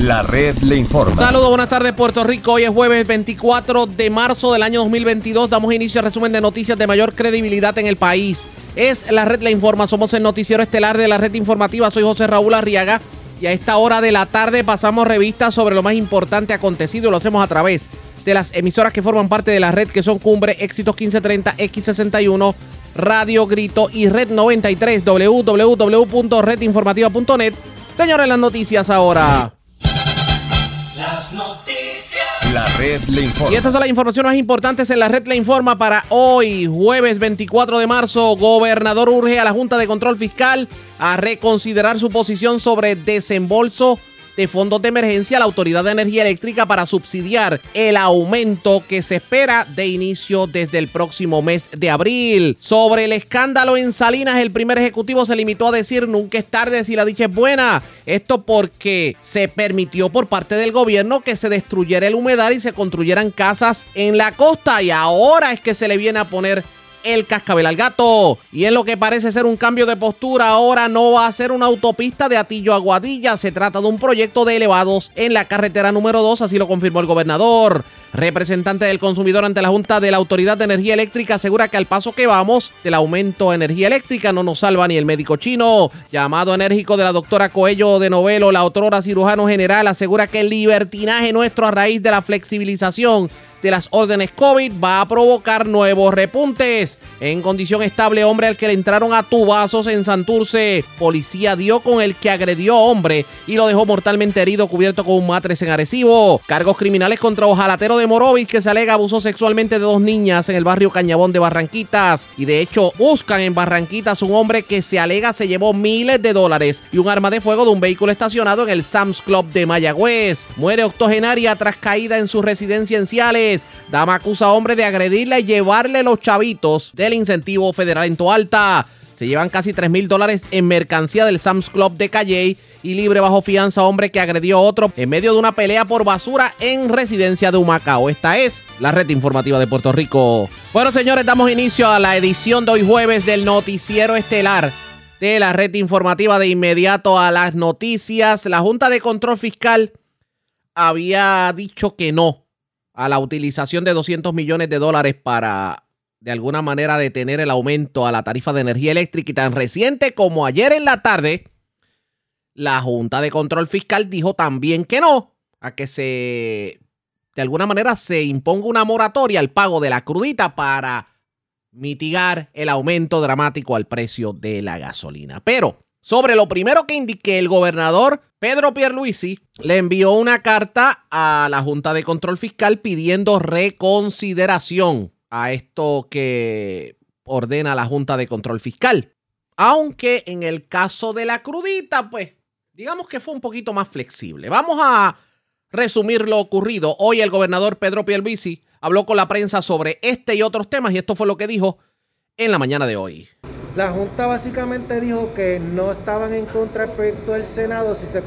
La red le informa. Saludos, buenas tardes Puerto Rico. Hoy es jueves 24 de marzo del año 2022. Damos inicio al resumen de noticias de mayor credibilidad en el país. Es la red le informa. Somos el noticiero estelar de la red informativa. Soy José Raúl Arriaga. Y a esta hora de la tarde pasamos revistas sobre lo más importante acontecido. Lo hacemos a través de las emisoras que forman parte de la red, que son Cumbre, Éxitos 1530, X61, Radio Grito y Red 93, www.redinformativa.net. Señores, las noticias ahora. Las noticias. La red le informa. Y estas son las informaciones más importantes en la red Le Informa para hoy, jueves 24 de marzo. Gobernador urge a la Junta de Control Fiscal a reconsiderar su posición sobre desembolso de fondos de emergencia a la Autoridad de Energía Eléctrica para subsidiar el aumento que se espera de inicio desde el próximo mes de abril. Sobre el escándalo en Salinas, el primer ejecutivo se limitó a decir nunca es tarde si la dicha es buena. Esto porque se permitió por parte del gobierno que se destruyera el humedal y se construyeran casas en la costa y ahora es que se le viene a poner el cascabel al gato. Y en lo que parece ser un cambio de postura, ahora no va a ser una autopista de Atillo a Guadilla. Se trata de un proyecto de elevados en la carretera número 2, así lo confirmó el gobernador. Representante del consumidor ante la Junta de la Autoridad de Energía Eléctrica asegura que al paso que vamos del aumento de energía eléctrica no nos salva ni el médico chino. Llamado enérgico de la doctora Coello de Novelo, la otrora cirujano general, asegura que el libertinaje nuestro a raíz de la flexibilización de las órdenes COVID va a provocar nuevos repuntes. En condición estable, hombre al que le entraron a tubazos en Santurce. Policía dio con el que agredió hombre y lo dejó mortalmente herido cubierto con un matres en Arecibo. Cargos criminales contra ojalatero de Morovis que se alega abusó sexualmente de dos niñas en el barrio Cañabón de Barranquitas. Y de hecho buscan en Barranquitas un hombre que se alega se llevó miles de dólares y un arma de fuego de un vehículo estacionado en el Sam's Club de Mayagüez. Muere octogenaria tras caída en su residencia en Ciales. Dama acusa a hombre de agredirla y llevarle los chavitos del incentivo federal en Toalta. Se llevan casi 3 mil dólares en mercancía del Sam's Club de Calley y libre bajo fianza hombre que agredió a otro en medio de una pelea por basura en residencia de Humacao. Esta es la red informativa de Puerto Rico. Bueno, señores, damos inicio a la edición de hoy jueves del noticiero estelar de la red informativa de inmediato a las noticias. La Junta de Control Fiscal había dicho que no a la utilización de 200 millones de dólares para de alguna manera detener el aumento a la tarifa de energía eléctrica y tan reciente como ayer en la tarde, la Junta de Control Fiscal dijo también que no, a que se de alguna manera se imponga una moratoria al pago de la crudita para mitigar el aumento dramático al precio de la gasolina. Pero sobre lo primero que indiqué, el gobernador Pedro Pierluisi le envió una carta a la Junta de Control Fiscal pidiendo reconsideración a esto que ordena la Junta de Control Fiscal. Aunque en el caso de la crudita, pues digamos que fue un poquito más flexible. Vamos a resumir lo ocurrido. Hoy el gobernador Pedro Pierluisi habló con la prensa sobre este y otros temas y esto fue lo que dijo en la mañana de hoy. La Junta básicamente dijo que no estaban en contra del proyecto del Senado si se,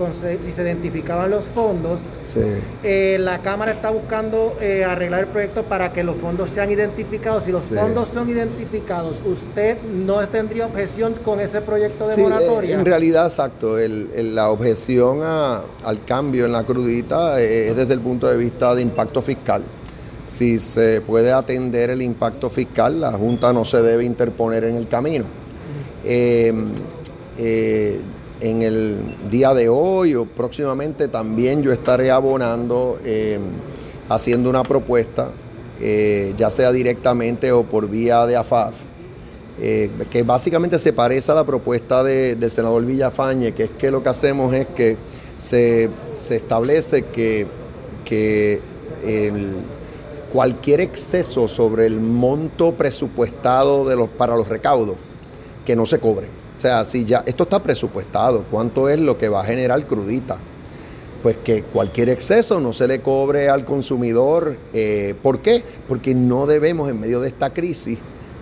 si se identificaban los fondos. Sí. Eh, la Cámara está buscando eh, arreglar el proyecto para que los fondos sean identificados. Si los Sí. fondos son identificados, ¿usted no tendría objeción con ese proyecto de Sí, eh, moratoria? en realidad, exacto. el- el- la objeción a- al cambio en la crudita eh, es desde el punto de vista de impacto fiscal. Si se puede atender el impacto fiscal, la Junta no se debe interponer en el camino. Eh, eh, en el día de hoy o próximamente también yo estaré abonando, eh, haciendo una propuesta, eh, ya sea directamente o por vía de AFAF, eh, que básicamente se parece a la propuesta de- del senador Villafañe, que es que lo que hacemos es que se, se establece que, que cualquier exceso sobre el monto presupuestado de los, para los recaudos, que no se cobre. O sea, si ya esto está presupuestado, ¿cuánto es lo que va a generar crudita? Pues que cualquier exceso no se le cobre al consumidor. eh, ¿Por qué? Porque no debemos en medio de esta crisis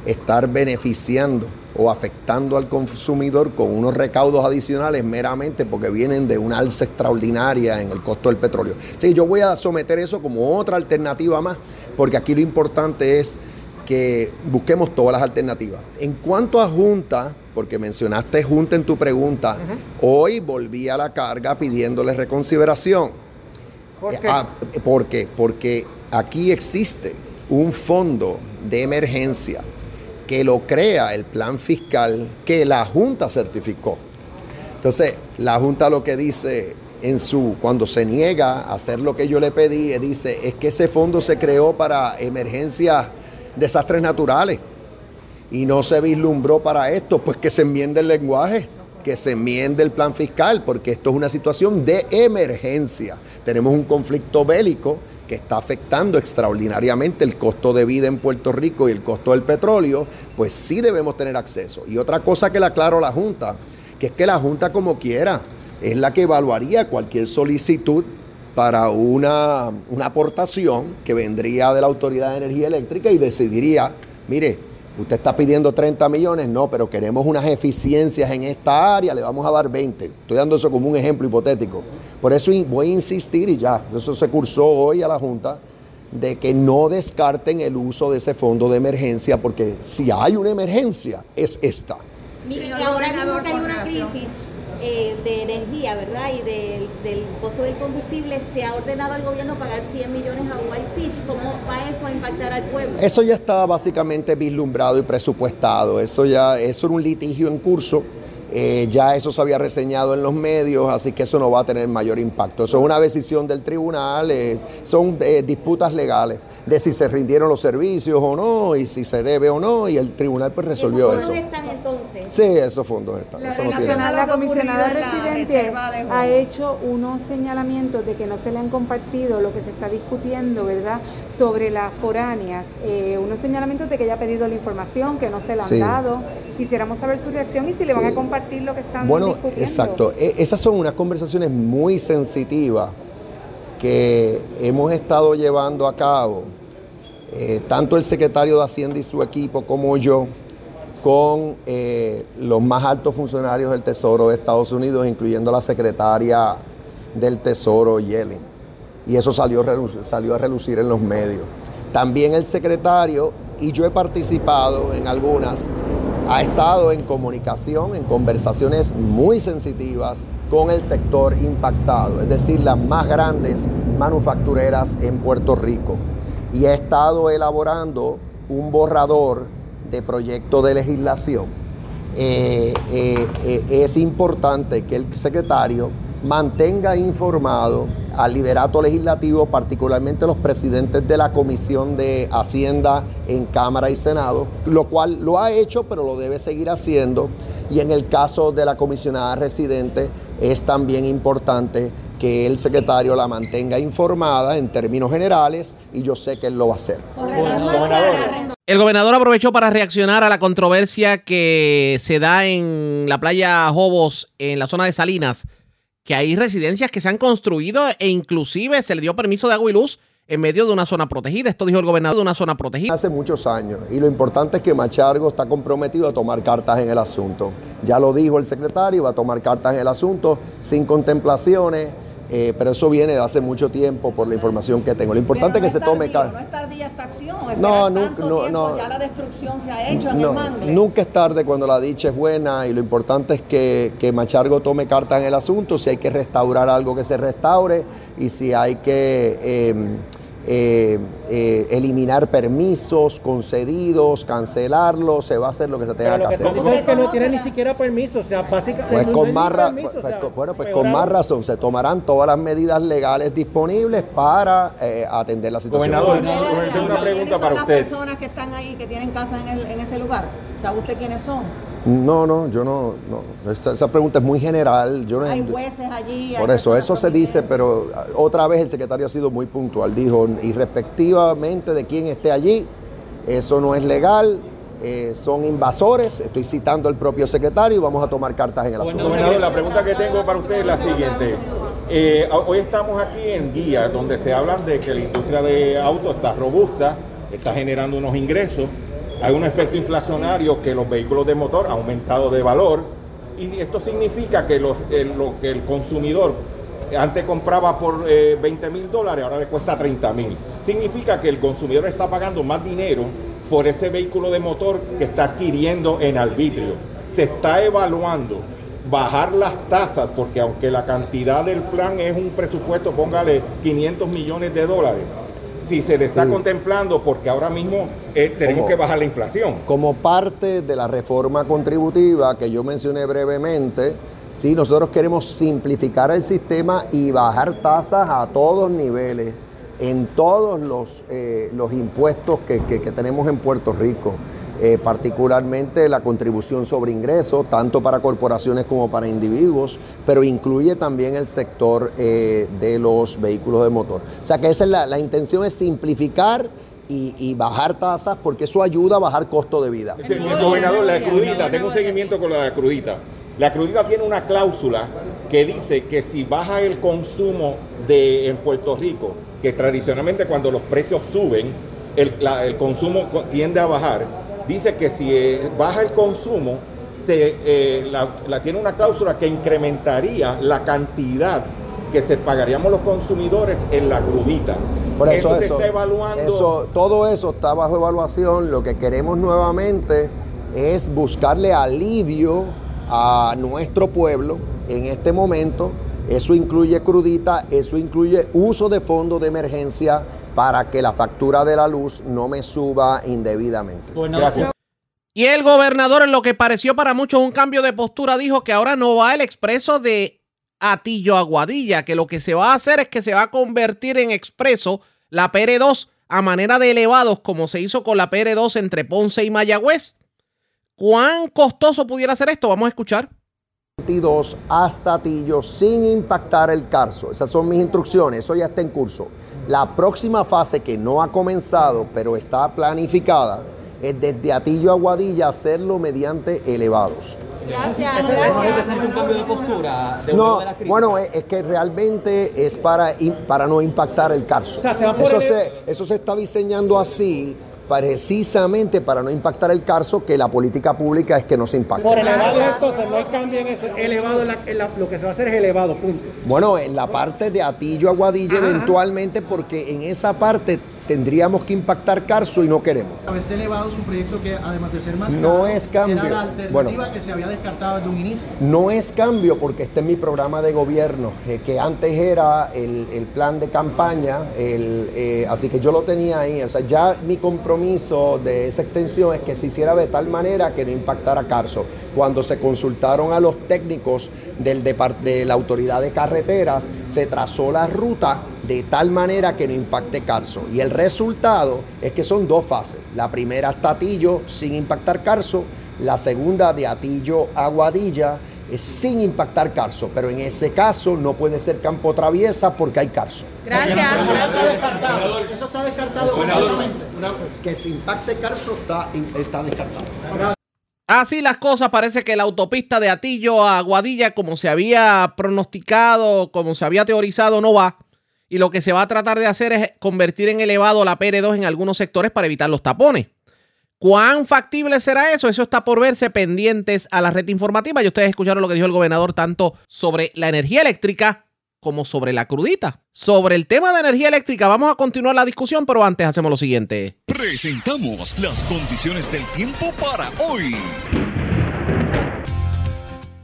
estar beneficiando o afectando al consumidor con unos recaudos adicionales meramente porque vienen de una alza extraordinaria en el costo del petróleo. Sí, yo voy a someter eso como otra alternativa más, porque aquí lo importante es que busquemos todas las alternativas. En cuanto a Junta, porque mencionaste Junta en tu pregunta, hoy volví a la carga pidiéndole reconsideración. ¿Por qué? Ah, ¿Por qué? Porque aquí existe un fondo de emergencia que lo crea el plan fiscal que la Junta certificó. Entonces, la Junta lo que dice en su, cuando se niega a hacer lo que yo le pedí, dice, es que ese fondo se creó para emergencias, desastres naturales y no se vislumbró para esto, pues que se enmiende el lenguaje, que se enmiende el plan fiscal, porque esto es una situación de emergencia. Tenemos un conflicto bélico que está afectando extraordinariamente el costo de vida en Puerto Rico y el costo del petróleo, pues sí debemos tener acceso. Y otra cosa que le aclaro a la Junta, que es que la Junta como quiera es la que evaluaría cualquier solicitud para una, una aportación que vendría de la Autoridad de Energía Eléctrica y decidiría, mire, usted está pidiendo 30 millones, no, pero queremos unas eficiencias en esta área, le vamos a dar 20. Estoy dando eso como un ejemplo hipotético. Por eso voy a insistir y ya, eso se cursó hoy a la Junta, de que no descarten el uso de ese fondo de emergencia, porque si hay una emergencia, es esta. Mire, ahora mismo que una crisis eh, de energía, ¿verdad? Y del, del costo del combustible, se ha ordenado al gobierno pagar 100 millones a Whitefish. ¿Cómo va eso a impactar al pueblo? Eso ya estaba básicamente vislumbrado y presupuestado. Eso ya, eso era un litigio en curso. Eh, ya eso se había reseñado en los medios, así que eso no va a tener mayor impacto. Eso es una decisión del tribunal, eh, son eh, disputas legales de si se rindieron los servicios o no, y si se debe o no, y el tribunal pues resolvió ¿Esos eso. fondos están entonces? Sí, esos fondos están. La Eso no tiene. relación- La comisionada residente ha hecho unos señalamientos de que no se le han compartido lo que se está discutiendo, ¿verdad?, sobre las foráneas. Eh, unos señalamientos de que ella ha pedido la información, que no se la han Sí. dado. Quisiéramos saber su reacción y si le van a compartir lo que están Bueno, discutiendo. exacto. E- esas son unas conversaciones muy sensitivas que hemos estado llevando a cabo, eh, tanto el secretario de Hacienda y su equipo como yo, con eh, los más altos funcionarios del Tesoro de Estados Unidos, incluyendo la secretaria del Tesoro, Yellen. Y eso salió, salió a relucir en los medios. También el secretario, y yo he participado en algunas, ha estado en comunicación, en conversaciones muy sensitivas con el sector impactado, es decir, las más grandes manufactureras en Puerto Rico. Y ha estado elaborando un borrador de proyecto de legislación. Eh, eh, eh, es importante que el secretario mantenga informado al liderato legislativo, particularmente los presidentes de la Comisión de Hacienda en Cámara y Senado, lo cual lo ha hecho, pero lo debe seguir haciendo. Y en el caso de la comisionada residente, es también importante que el secretario la mantenga informada en términos generales y yo sé que él lo va a hacer. El gobernador aprovechó para reaccionar a la controversia que se da en la playa Jobos, en la zona de Salinas, que hay residencias que se han construido e inclusive se le dio permiso de agua y luz en medio de una zona protegida. Esto dijo el gobernador de una zona protegida. Hace muchos años y lo importante es que Machargo está comprometido a tomar cartas en el asunto. Ya lo dijo el secretario, va a tomar cartas en el asunto sin contemplaciones, eh, pero eso viene de hace mucho tiempo por la información que tengo. Lo importante es que se tome No es tardía esta acción. No, nunca- no, no. Ya la destrucción se ha hecho en el mangle. nunca es tarde cuando la dicha es buena y lo importante es que, que Machargo tome cartas en el asunto, si hay que restaurar algo que se restaure y si hay que eh, eh, eh, eliminar permisos concedidos, cancelarlos, se va a hacer lo que se tenga Pero lo que que hacer. tú dices es que no tiene ni siquiera permiso, o sea, básicamente Pues no con más permiso, o pues sea, con- bueno, pues con más razón se tomarán todas las medidas legales disponibles para eh, atender la situación. Gobernador, ¿Quiénes no, son- yo tengo una quiénes pregunta son para las usted. personas que están ahí, que tienen casa en, el- en ese lugar? ¿Sabe usted quiénes son? No, no, yo no, no. Esta- esa pregunta es muy general. Yo no, Hay jueces allí. Por eso, eso se dice, pero ah, otra vez el secretario ha sido muy puntual. Dijo, irrespectivamente de quién esté allí, eso no es legal, eh, son invasores. Estoy citando al propio secretario y vamos a tomar cartas en el asunto. Gobernador, la pregunta que tengo para usted es la siguiente. Eh, hoy estamos aquí en Guía, donde se habla de que la industria de autos está robusta, está generando unos ingresos, hay un efecto inflacionario que los vehículos de motor han aumentado de valor y esto significa que el, lo que el consumidor antes compraba por eh, 20 mil dólares, ahora le cuesta 30 mil. Significa que el consumidor está pagando más dinero por ese vehículo de motor que está adquiriendo en arbitrio. Se está evaluando bajar las tasas, porque aunque la cantidad del plan es un presupuesto, póngale 500 millones de dólares, si se le está Sí. contemplando, porque ahora mismo eh, tenemos Como- que bajar la inflación. Como parte de la reforma contributiva que yo mencioné brevemente, sí, nosotros queremos simplificar el sistema y bajar tasas a todos niveles, en todos los, eh, los impuestos que, que- que tenemos en Puerto Rico. Eh, particularmente la contribución sobre ingresos, tanto para corporaciones como para individuos, pero incluye también el sector eh, de los vehículos de motor. O sea que esa es la, la intención es simplificar y, bajar tasas porque eso ayuda a bajar costo de vida. Sí, el gobernador, la crudita, tengo un seguimiento con la crudita. La crudita tiene una cláusula que dice que si baja el consumo de, en Puerto Rico, que tradicionalmente cuando los precios suben, el, el consumo co- tiende a bajar, dice que si eh, baja el consumo, se, eh, la, la- tiene una cláusula que incrementaría la cantidad que se pagaríamos los consumidores en la crudita. Por eso, se eso, está evaluando. eso- todo eso está bajo evaluación. Lo que queremos nuevamente es buscarle alivio a nuestro pueblo en este momento. Eso incluye crudita, eso incluye uso de fondos de emergencia para que la factura de la luz no me suba indebidamente. Gracias. Y el gobernador, en lo que pareció para muchos un cambio de postura, dijo que ahora no va el expreso de Atillo Aguadilla, que lo que se va a hacer es que se va a convertir en expreso la PR2 a manera de elevados, como se hizo con la PR2 entre Ponce y Mayagüez. ¿Cuán costoso pudiera ser esto? Vamos a escuchar. 22 hasta Atillo sin impactar el Carso. Esas son mis instrucciones, eso ya está en curso. La próxima fase que no ha comenzado, pero está planificada, es desde Atillo a Guadilla hacerlo mediante elevados. Gracias, ¿Eso no gracias. un cambio de postura de No, de bueno, es, es que realmente es para, in- para no impactar el Carso. O sea, se eso, se, eso se está diseñando así precisamente para no impactar el Carso, que la política pública es que no se impacte. Por elevado entonces no hay cambio en ese elevado, en la- en la- lo que se va a hacer es elevado, punto. Bueno, en la parte de Atillo a Guadilla eventualmente, porque en esa parte tendríamos que impactar Carso y no queremos. Este elevado es un proyecto que además de ser más No caro, es cambio. era la alternativa Bueno. que se había descartado desde un inicio. No es cambio porque este es mi programa de gobierno, eh, que antes era el, el plan de campaña, el, eh, así que yo lo tenía ahí. O sea, ya mi compromiso de esa extensión es que se hiciera de tal manera que no impactara Carso. Cuando se consultaron a los técnicos del de la autoridad de carreteras, se trazó la ruta de tal manera que no impacte Carso. Y el resultado es que son dos fases. La primera hasta Atillo sin impactar Carso, la segunda de Atillo a Guadilla es sin impactar Carso, pero en ese caso no puede ser campo traviesa porque hay Carso. Gracias. Eso está descartado. Eso está descartado completamente. Que si impacte Carso está, está descartado. Así las cosas, parece que la autopista de Atillo a Guadilla, como se había pronosticado, como se había teorizado, no va. Y lo que se va a tratar de hacer es convertir en elevado la PR2 en algunos sectores para evitar los tapones. ¿Cuán factible será eso? Eso está por verse pendientes a la red informativa. Y ustedes escucharon lo que dijo el gobernador tanto sobre la energía eléctrica como sobre la crudita. Sobre el tema de energía eléctrica vamos a continuar la discusión, pero antes hacemos lo siguiente. Presentamos las condiciones del tiempo para hoy.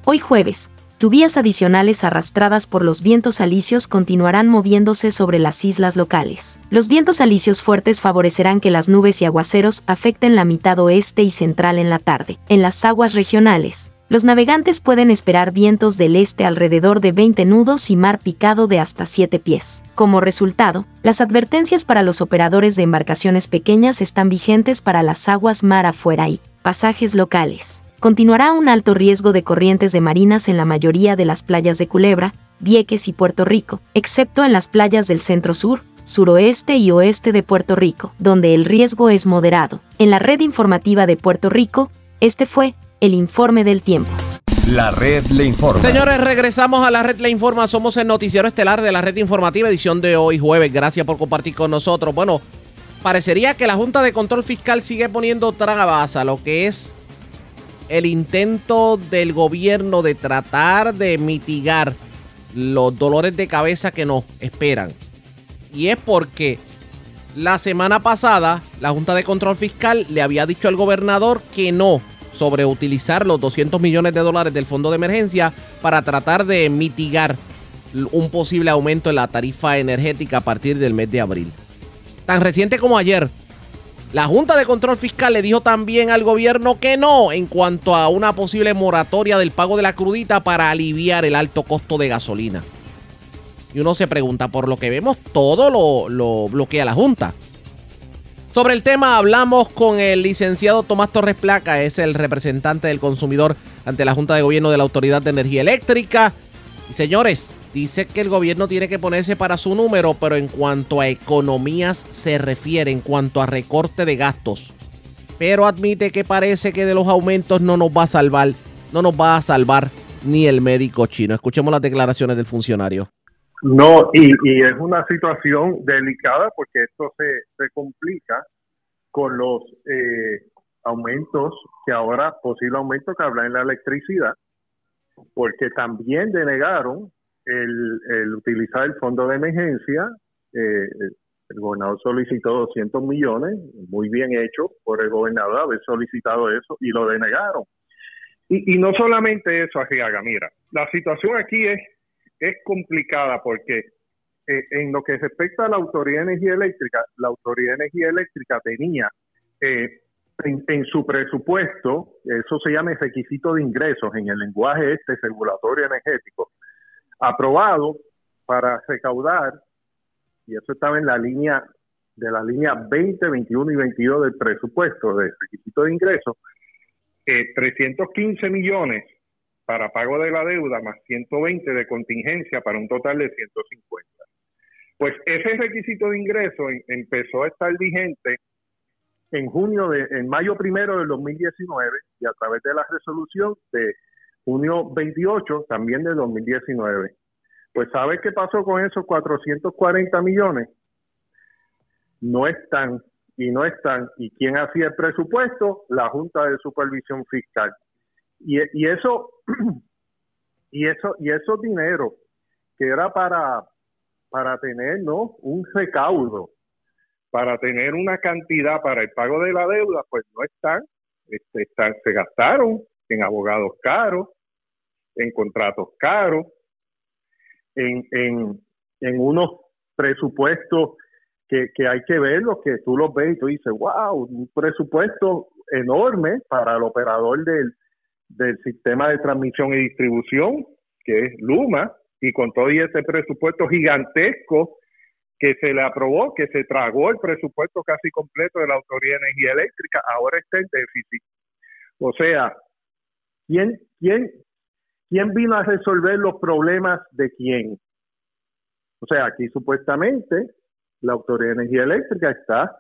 Hoy jueves, lluvias adicionales arrastradas por los vientos alisios continuarán moviéndose sobre las islas locales. Los vientos alisios fuertes favorecerán que las nubes y aguaceros afecten la mitad oeste y central en la tarde. En las aguas regionales, los navegantes pueden esperar vientos del este alrededor de 20 nudos y mar picado de hasta 7 pies. Como resultado, las advertencias para los operadores de embarcaciones pequeñas están vigentes para las aguas mar afuera y pasajes locales. Continuará un alto riesgo de corrientes de marinas en la mayoría de las playas de Culebra, Vieques y Puerto Rico, excepto en las playas del centro sur, suroeste y oeste de Puerto Rico, donde el riesgo es moderado. En la red informativa de Puerto Rico, este fue el informe del tiempo. La red le informa. Señores, regresamos a la red Le Informa. Somos el noticiero estelar de la red informativa, edición de hoy jueves. Gracias por compartir con nosotros. Bueno, parecería que la Junta de Control Fiscal sigue poniendo trabas a lo que es el intento del gobierno de tratar de mitigar los dolores de cabeza que nos esperan. Y es porque La semana pasada, la Junta de Control Fiscal le había dicho al gobernador que no sobre utilizar los 200 millones de dólares del fondo de emergencia para tratar de mitigar un posible aumento en la tarifa energética a partir del mes de abril. Tan reciente como ayer, la Junta de Control Fiscal le dijo también al gobierno que no en cuanto a una posible moratoria del pago de la crudita para aliviar el alto costo de gasolina. Y uno se pregunta, por lo que vemos, todo lo, lo bloquea la Junta. Sobre el tema hablamos con el licenciado Tomás Torres Placa, es el representante del consumidor ante la Junta de Gobierno de la Autoridad de Energía Eléctrica. Y señores, dice que el gobierno tiene que ponerse para su número, pero en cuanto a economías se refiere, en cuanto a recorte de gastos. Pero admite que parece que de los aumentos no nos va a salvar, no nos va a salvar ni el médico chino. Escuchemos las declaraciones del funcionario. No, y, es una situación delicada porque esto se, se complica con los eh, aumentos que ahora, posible aumento que habla en la electricidad, porque también denegaron el, utilizar el fondo de emergencia. Eh, el gobernador solicitó 200 millones, muy bien hecho por el gobernador haber solicitado eso y lo denegaron. Y, y no solamente eso, Arriaga, mira, la situación aquí es es complicada porque eh, en lo que respecta a la Autoridad de Energía Eléctrica, la Autoridad de Energía Eléctrica tenía eh, en, su presupuesto, eso se llama el requisito de ingresos en el lenguaje este regulatorio energético, aprobado para recaudar, y eso estaba en la línea de la línea 20, 21 y 22 del presupuesto de requisito de ingresos, eh, 315 millones para pago de la deuda más 120 de contingencia para un total de 150. Pues ese requisito de ingreso empezó a estar vigente en junio de, en mayo primero del 2019 y a través de la resolución de junio 28 también del 2019. Pues ¿sabe qué pasó con esos 440 millones? No están y no están. ¿Y quién hacía el presupuesto? La Junta de Supervisión Fiscal. Y, y eso y eso y esos dinero que era para para tener no un recaudo para tener una cantidad para el pago de la deuda pues no están este, están se gastaron en abogados caros en contratos caros en, en, en unos presupuestos que, que hay que verlos, que tú los ves y tú dices, wow, un presupuesto enorme para el operador del, del sistema de transmisión y distribución, que es Luma, y con todo ese presupuesto gigantesco que se le aprobó, que se tragó el presupuesto casi completo de la Autoridad de Energía Eléctrica, ahora está en déficit. O sea, ¿quién, quién, quién vino a resolver los problemas de quién? O sea, aquí supuestamente la Autoridad de Energía Eléctrica está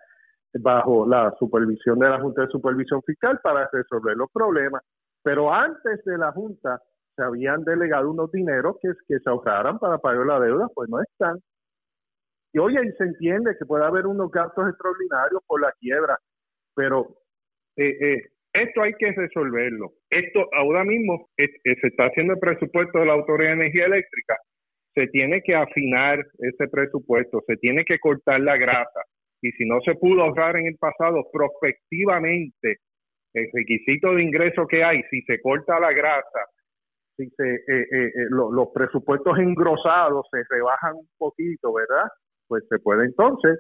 bajo la supervisión de la Junta de Supervisión Fiscal para resolver los problemas. Pero antes de la Junta se habían delegado unos dineros que, se ahorraran para pagar la deuda, pues no están. Y oye, se entiende que puede haber unos gastos extraordinarios por la quiebra, pero eh, eh, esto hay que resolverlo. Esto ahora mismo eh, se está haciendo el presupuesto de la Autoridad de Energía Eléctrica. Se tiene que afinar ese presupuesto, se tiene que cortar la grasa. Y si no se pudo ahorrar en el pasado, prospectivamente el requisito de ingreso que hay, si se corta la grasa, si se, eh, eh, eh, los presupuestos engrosados se rebajan un poquito, ¿verdad? Pues se puede entonces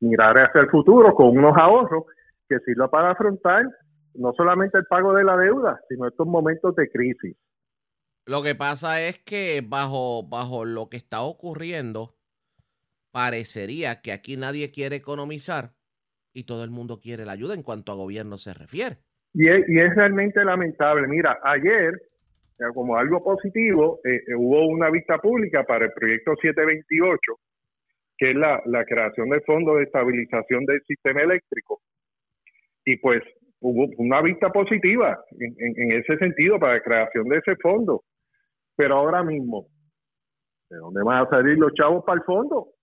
mirar hacia el futuro con unos ahorros que sirva para afrontar no solamente el pago de la deuda, sino estos momentos de crisis. Lo que pasa es que bajo, bajo lo que está ocurriendo, parecería que aquí nadie quiere economizar y todo el mundo quiere la ayuda en cuanto a gobierno se refiere. Y es, y es realmente lamentable. Mira, ayer, como algo positivo, eh, eh, hubo una vista pública para el proyecto 728, que es la, la creación del Fondo de Estabilización del Sistema Eléctrico. Y pues hubo una vista positiva en, en, ese sentido para la creación de ese fondo. Pero ahora mismo, ¿de dónde van a salir los chavos para el fondo? O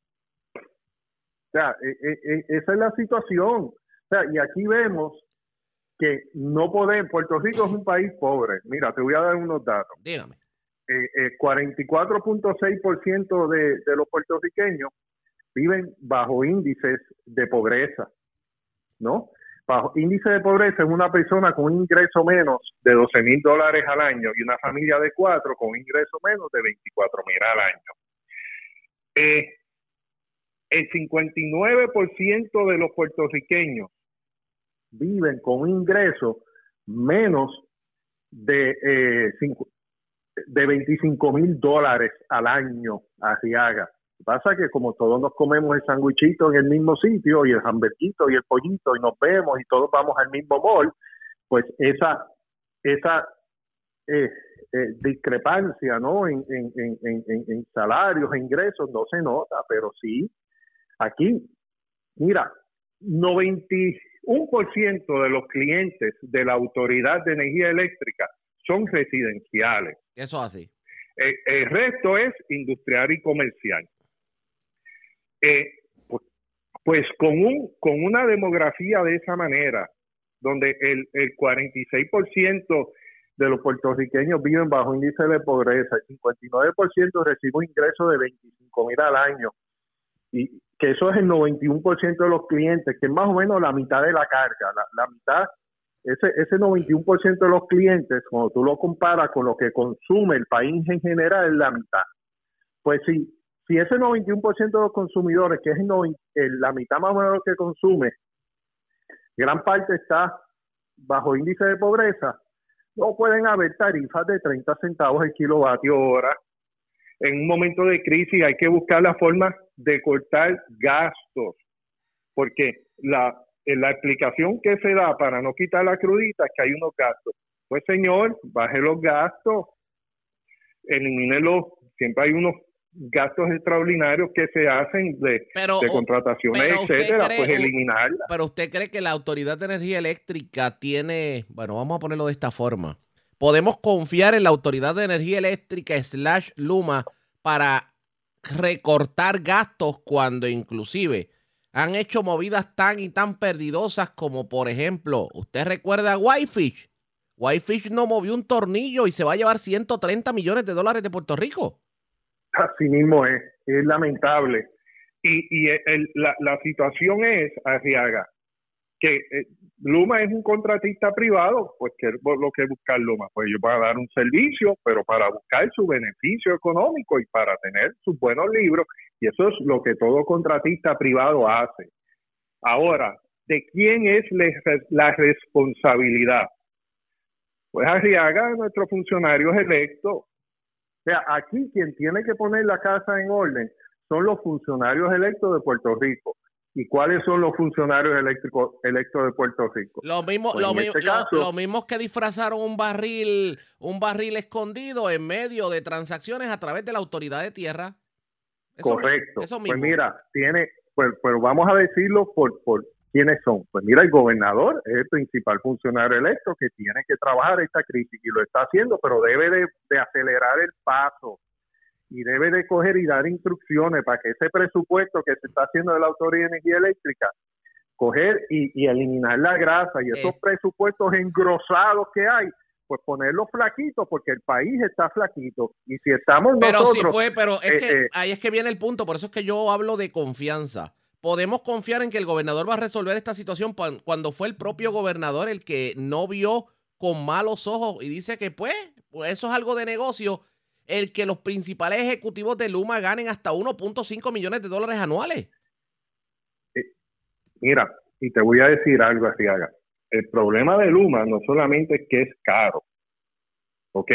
sea, e, e, e, esa es la situación. O sea, y aquí vemos que no podemos, Puerto Rico es un país pobre. Mira, te voy a dar unos datos. Dígame. Eh, eh, 44.6% de, de los puertorriqueños viven bajo índices de pobreza, ¿no? Bajo índice de pobreza es una persona con un ingreso menos de 12 mil dólares al año y una familia de cuatro con un ingreso menos de 24 mil al año. Eh, el 59% de los puertorriqueños viven con un ingreso menos de, eh, de 25 mil dólares al año arriaga. Pasa que como todos nos comemos el sandwichito en el mismo sitio y el hamburguito y el pollito y nos vemos y todos vamos al mismo mall, pues esa esa eh, eh, discrepancia ¿no? en, en, en, en, en- en salarios, e ingresos, no se nota, pero sí, aquí, mira, 91% de los clientes de la Autoridad de Energía Eléctrica son residenciales. Eso así. Eh, el resto es industrial y comercial. Eh, pues, con, un, con una demografía de esa manera, donde el, el 46% de los puertorriqueños viven bajo índice de pobreza, el 59% recibe un ingreso de 25 mil al año, y que eso es el 91% de los clientes, que es más o menos la mitad de la carga, la, la mitad, ese, ese 91% de los clientes, cuando tú lo comparas con lo que consume el país en general, es la mitad. Pues sí, si ese 91% de los consumidores, que es la mitad más o menos que consume, gran parte está bajo índice de pobreza, no pueden haber tarifas de 30 centavos el kilovatio hora. En un momento de crisis hay que buscar la forma de cortar gastos, porque la, la explicación que se da para no quitar la crudita es que hay unos gastos. Pues señor, baje los gastos, elimínelos, siempre hay unos gastos extraordinarios que se hacen de, Pero, de o- contrataciones, pero etcétera, cree- pues eliminarla. Pero usted cree que la Autoridad de Energía Eléctrica tiene, bueno, vamos a ponerlo de esta forma. Podemos confiar en la Autoridad de Energía Eléctrica slash Luma para recortar gastos cuando inclusive han hecho movidas tan y tan perdidosas como por ejemplo, usted recuerda a Whitefish. Whitefish no movió un tornillo y se va a llevar 130 millones de dólares de Puerto Rico. Así mismo es, es lamentable. Y, y el- la, la situación es, Arriaga, que eh, Luma es un contratista privado, pues que lo que busca Luma, pues ellos van a dar un servicio, pero para buscar su beneficio económico y para tener sus buenos libros, y eso es lo que todo contratista privado hace. Ahora, ¿de quién es la responsabilidad? Pues Arriaga, nuestros funcionarios electos, o sea, aquí quien tiene que poner la casa en orden son los funcionarios electos de Puerto Rico. ¿Y cuáles son los funcionarios eléctricos electos de Puerto Rico? Lo mismo, Pues lo, este lo- caso- lo mismo que disfrazaron un barril, un barril escondido en medio de transacciones a través de la autoridad de tierra. Eso- Correcto. eso pues mira, tiene, pues, pues vamos a decirlo por, por quiénes son. Pues mira, el gobernador es el principal funcionario electo que tiene que trabajar esta crisis y lo está haciendo, pero debe de, de acelerar el paso y debe de coger y dar instrucciones para que ese presupuesto que se está haciendo de la Autoridad de Energía Eléctrica, coger y, y eliminar la grasa y esos presupuestos engrosados que hay, pues ponerlos flaquitos porque el país está flaquito y si estamos Pero nosotros sí fue, pero es eh, que eh, ahí es que viene el punto, por eso es que yo hablo de confianza. Podemos confiar en que el gobernador va a resolver esta situación cuan- cuando fue el propio gobernador el que no vio con malos ojos y dice que pues, pues eso es algo de negocio, el que los principales ejecutivos de Luma ganen hasta 1.5 millones de dólares anuales. Mira, y te voy a decir algo, Arriaga. El problema de Luma no solamente es que es caro, ¿ok?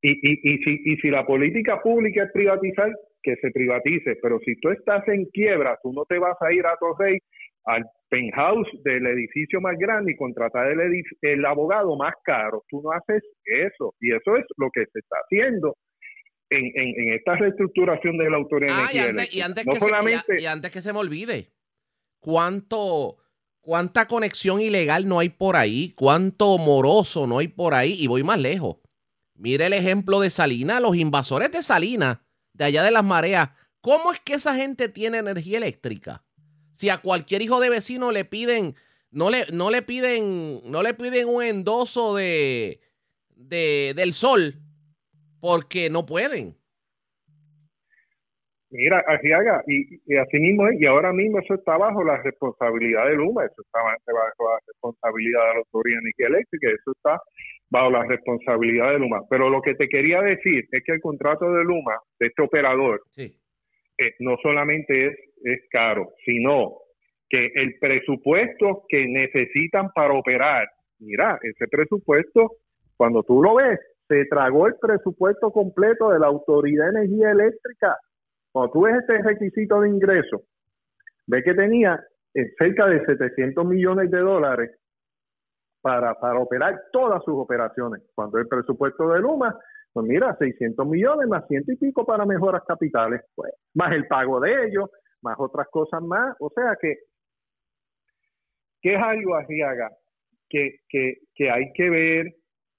Y, y, y, si, y si la política pública es privatizar, que se privatice, pero si tú estás en quiebra, tú no te vas a ir a Torrey al penthouse del edificio más grande y contratar el, abogado más caro. Tú no haces eso. Y eso es lo que se está haciendo en, en, en esta reestructuración de la autoridad Ah, y antes, y eléctrica. antes no que se, y a- solamente y antes que se me olvide, ¿cuánto, ¿cuánta conexión ilegal no hay por ahí? ¿Cuánto moroso no hay por ahí? Y voy más lejos. Mire el ejemplo de Salina, los invasores de Salina, de allá de las mareas. ¿Cómo es que esa gente tiene energía eléctrica? Si a cualquier hijo de vecino le piden, no le, no le piden, no le piden un endoso de, de, del sol, porque no pueden. Mira, Arriaga, y, y así mismo es, y ahora mismo eso está bajo la responsabilidad de Luma, eso está bajo la responsabilidad de la Autoridad Eléctrica, eso está bajo la responsabilidad de Luma. Pero lo que te quería decir es que el contrato de Luma, de este operador, eh, no solamente es, es caro, sino que el presupuesto que necesitan para operar, mira, ese presupuesto, cuando tú lo ves, se tragó el presupuesto completo de la Autoridad de Energía Eléctrica cuando tú ves este requisito de ingreso, ve que tenía eh, cerca de 700 millones de dólares para, para operar todas sus operaciones. Cuando el presupuesto de Luma, pues mira, 600 millones más ciento y pico para mejoras capitales, pues, más el pago de ellos, más otras cosas más. O sea que, que es algo, Arriaga, que, que, que hay que ver,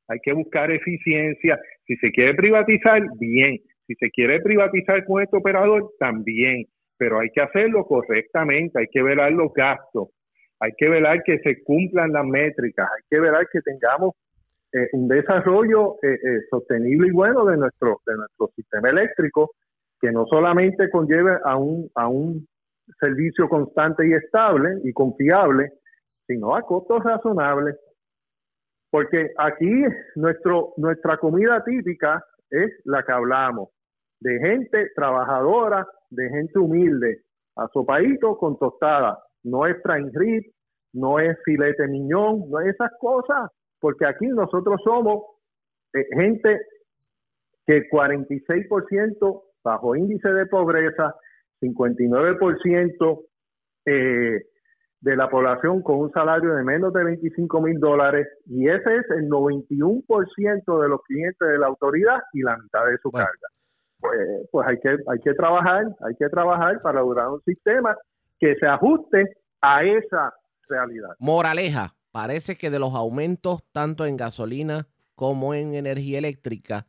hay que buscar eficiencia. Si se quiere privatizar, bien. Si se quiere privatizar con este operador, también, pero hay que hacerlo correctamente, hay que velar los gastos, hay que velar que se cumplan las métricas, hay que velar que tengamos eh, un desarrollo eh, eh, sostenible y bueno de nuestro, de nuestro sistema eléctrico, que no solamente conlleve a un, a un servicio constante y estable y confiable, sino a costos razonables. Porque aquí nuestro, nuestra comida típica es la que hablamos, de gente trabajadora, de gente humilde, a sopadito con tostada, no es prime no es filete miñón, no es esas cosas, porque aquí nosotros somos eh, gente que 46% bajo índice de pobreza, 59% eh, de la población con un salario de menos de 25 mil dólares y ese es el 91% de los clientes de la autoridad y la mitad de su carga. Pues, pues hay que hay que trabajar, hay que trabajar para lograr un sistema que se ajuste a esa realidad. Moraleja, parece que de los aumentos tanto en gasolina como en energía eléctrica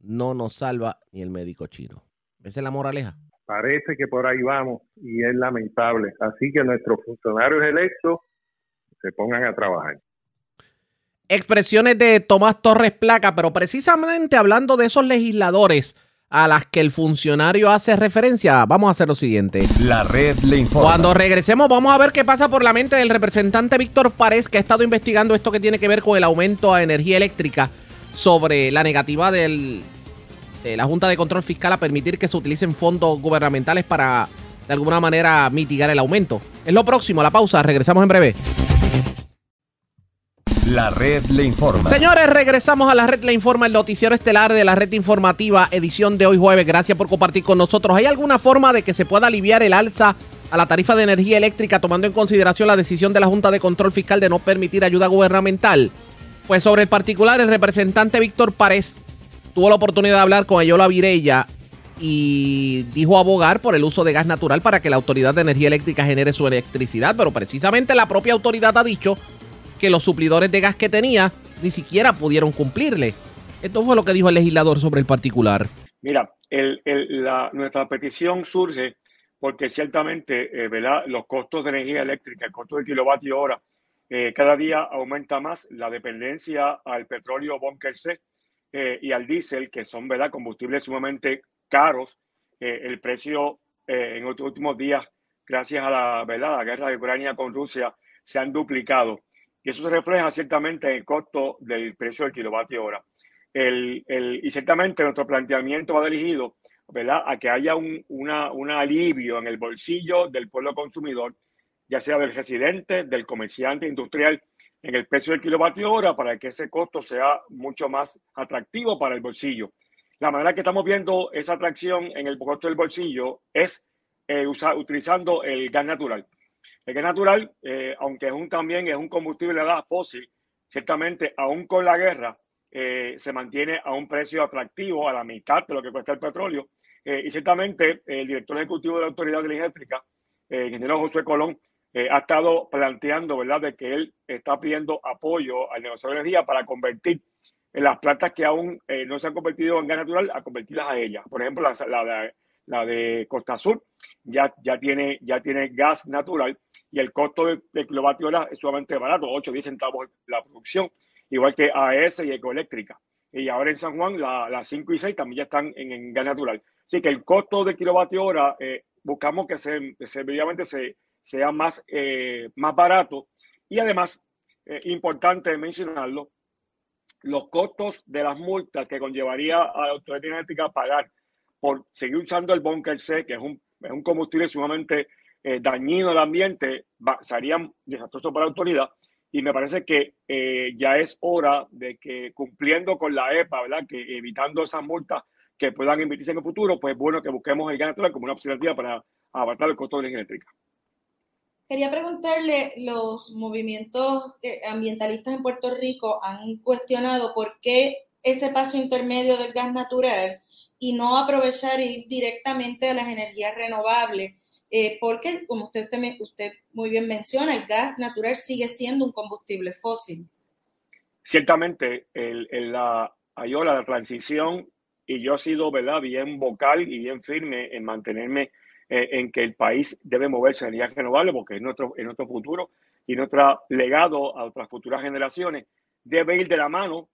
no nos salva ni el médico chino. Esa es la moraleja. Parece que por ahí vamos y es lamentable. Así que nuestros funcionarios electos se pongan a trabajar. Expresiones de Tomás Torres Placa, pero precisamente hablando de esos legisladores a las que el funcionario hace referencia, vamos a hacer lo siguiente. La red le informa. Cuando regresemos vamos a ver qué pasa por la mente del representante Víctor Párez, que ha estado investigando esto que tiene que ver con el aumento a energía eléctrica sobre la negativa del, de la Junta de Control Fiscal a permitir que se utilicen fondos gubernamentales para de alguna manera mitigar el aumento. Es lo próximo, la pausa, regresamos en breve. La red le informa. Señores, regresamos a la red le informa, el noticiero estelar de la red informativa, edición de hoy jueves. Gracias por compartir con nosotros. ¿Hay alguna forma de que se pueda aliviar el alza a la tarifa de energía eléctrica tomando en consideración la decisión de la Junta de Control Fiscal de no permitir ayuda gubernamental? Pues sobre el particular, el representante Víctor Párez tuvo la oportunidad de hablar con Ayola Virella y dijo abogar por el uso de gas natural para que la Autoridad de Energía Eléctrica genere su electricidad, pero precisamente la propia autoridad ha dicho que los suplidores de gas que tenía ni siquiera pudieron cumplirle. Esto fue lo que dijo el legislador sobre el particular. Mira, nuestra petición surge porque ciertamente eh, ¿verdad? los costos de energía eléctrica, el costo de kilovatio hora, eh, cada día aumenta más la dependencia al petróleo bunker C eh, y al diésel, que son ¿verdad? combustibles sumamente caros. Eh, el precio eh, en los últimos días, gracias a la, ¿verdad? la guerra de Ucrania con Rusia, se han duplicado. Y eso se refleja ciertamente en el costo del precio del kilovatio hora. El, el, y ciertamente nuestro planteamiento va dirigido ¿verdad? a que haya un una, un alivio en el bolsillo del pueblo consumidor, ya sea del residente, del comerciante industrial en el precio del kilovatio hora para que ese costo sea mucho más atractivo para el bolsillo. La manera que estamos viendo esa atracción en el costo del bolsillo es eh, utilizando el gas natural. El gas natural, eh, aunque es un, también es un combustible de gas fósil, ciertamente aún con la guerra eh, se mantiene a un precio atractivo, a la mitad de lo que cuesta el petróleo. y ciertamente el director ejecutivo de la Autoridad Eléctrica, el ingeniero José Colón, eh, ha estado planteando, ¿verdad?, de que él está pidiendo apoyo al negocio de energía para convertir en las plantas que aún eh, no se han convertido en gas natural a convertirlas a ellas. Por ejemplo, la, la, de, la de Costa Sur ya, ya, tiene, ya tiene gas natural y el costo de, de kilovatio hora es sumamente barato, 8 o 10 centavos la producción, igual que AES y Ecoeléctrica. Y ahora en San Juan, las la 5 y 6 también ya están en, en gas natural. Así que el costo de kilovatio hora eh, buscamos que se, se, sea más, eh, más barato y además, eh, importante mencionarlo, los costos de las multas que conllevaría a la autoridad energética pagar por seguir usando el bunker C, que es un, es un combustible sumamente eh, dañino al ambiente, va, serían desastrosos para la autoridad. Y me parece que eh, ya es hora de que cumpliendo con la EPA, ¿verdad? Que evitando esas multas que puedan emitirse en el futuro, pues bueno que busquemos el gas natural como una alternativa para abarcar el costo de la energía eléctrica. Quería preguntarle, los movimientos eh, ambientalistas en Puerto Rico han cuestionado por qué ese paso intermedio del gas natural y no aprovechar ir directamente a las energías renovables, eh, porque como usted, usted muy bien menciona, el gas natural sigue siendo un combustible fósil. Ciertamente, el, el, la, la transición, y yo he sido ¿verdad? bien vocal y bien firme en mantenerme eh, en que el país debe moverse a energías renovables porque es nuestro, es nuestro futuro y nuestro legado a otras futuras generaciones debe ir de la mano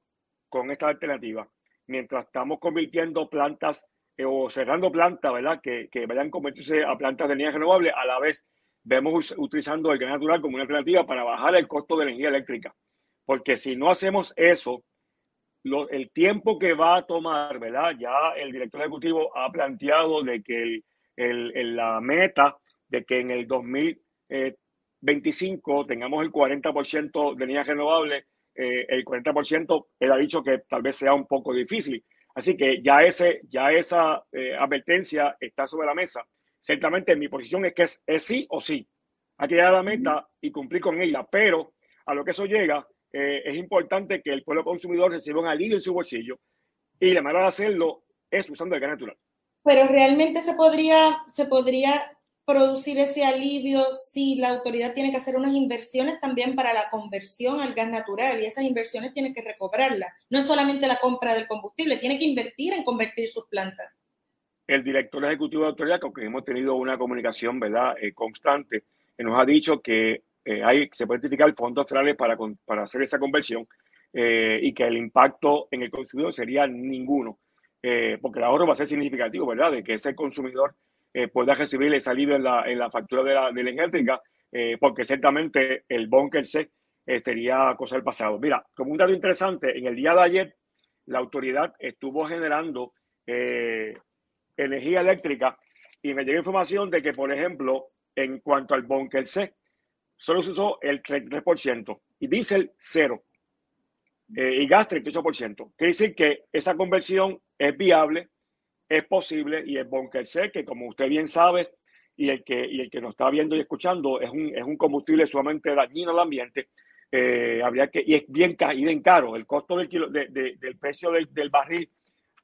con esta alternativa. Mientras estamos convirtiendo plantas eh, o cerrando plantas, ¿verdad? Que, que vayan a convertirse a plantas de energía renovable, a la vez vemos utilizando el gas natural como una alternativa para bajar el costo de energía eléctrica. Porque si no hacemos eso, lo, el tiempo que va a tomar, ¿verdad? Ya el director ejecutivo ha planteado de que el, el, la meta de que en el 2025 tengamos el 40% de energía renovable, eh, el 40% él ha dicho que tal vez sea un poco difícil. Así que ya, ese, ya esa eh, advertencia está sobre la mesa. Ciertamente mi posición es que es, es, sí o sí. Hay que llegar a la meta y cumplir con ella, pero a lo que eso llega, eh, es importante que el pueblo consumidor reciba un alivio en su bolsillo y la manera de hacerlo es usando el gas natural pero realmente se podría, se podría producir ese alivio si la autoridad tiene que hacer unas inversiones también para la conversión al gas natural y esas inversiones tiene que recobrarlas. No solamente la compra del combustible, tiene que invertir en convertir sus plantas. El director ejecutivo de la autoridad, con quien hemos tenido una comunicación ¿verdad? Eh, constante, nos ha dicho que eh, hay, se puede identificar fondos federales para, para hacer esa conversión eh, y que el impacto en el consumidor sería ninguno. Eh, porque el ahorro va a ser significativo, ¿verdad? De que ese consumidor eh, pueda recibir esa alivio en la, en la factura de la, de la eléctrica, eh, porque ciertamente el bunker C sería cosa del pasado. Mira, como un dato interesante, en el día de ayer la autoridad estuvo generando energía eléctrica y me llegó información de que, por ejemplo, en cuanto al bunker C, solo se usó el 33% y diésel cero eh, y gas 38%. Quiere decir que esa conversión es viable, es posible y es bunker que como usted bien sabe, y el que, y el que nos está viendo y escuchando, es un, es un combustible sumamente dañino al ambiente. Eh, habría que, y es bien, y bien caro. El costo del, kilo, de, de, del precio del, del, barril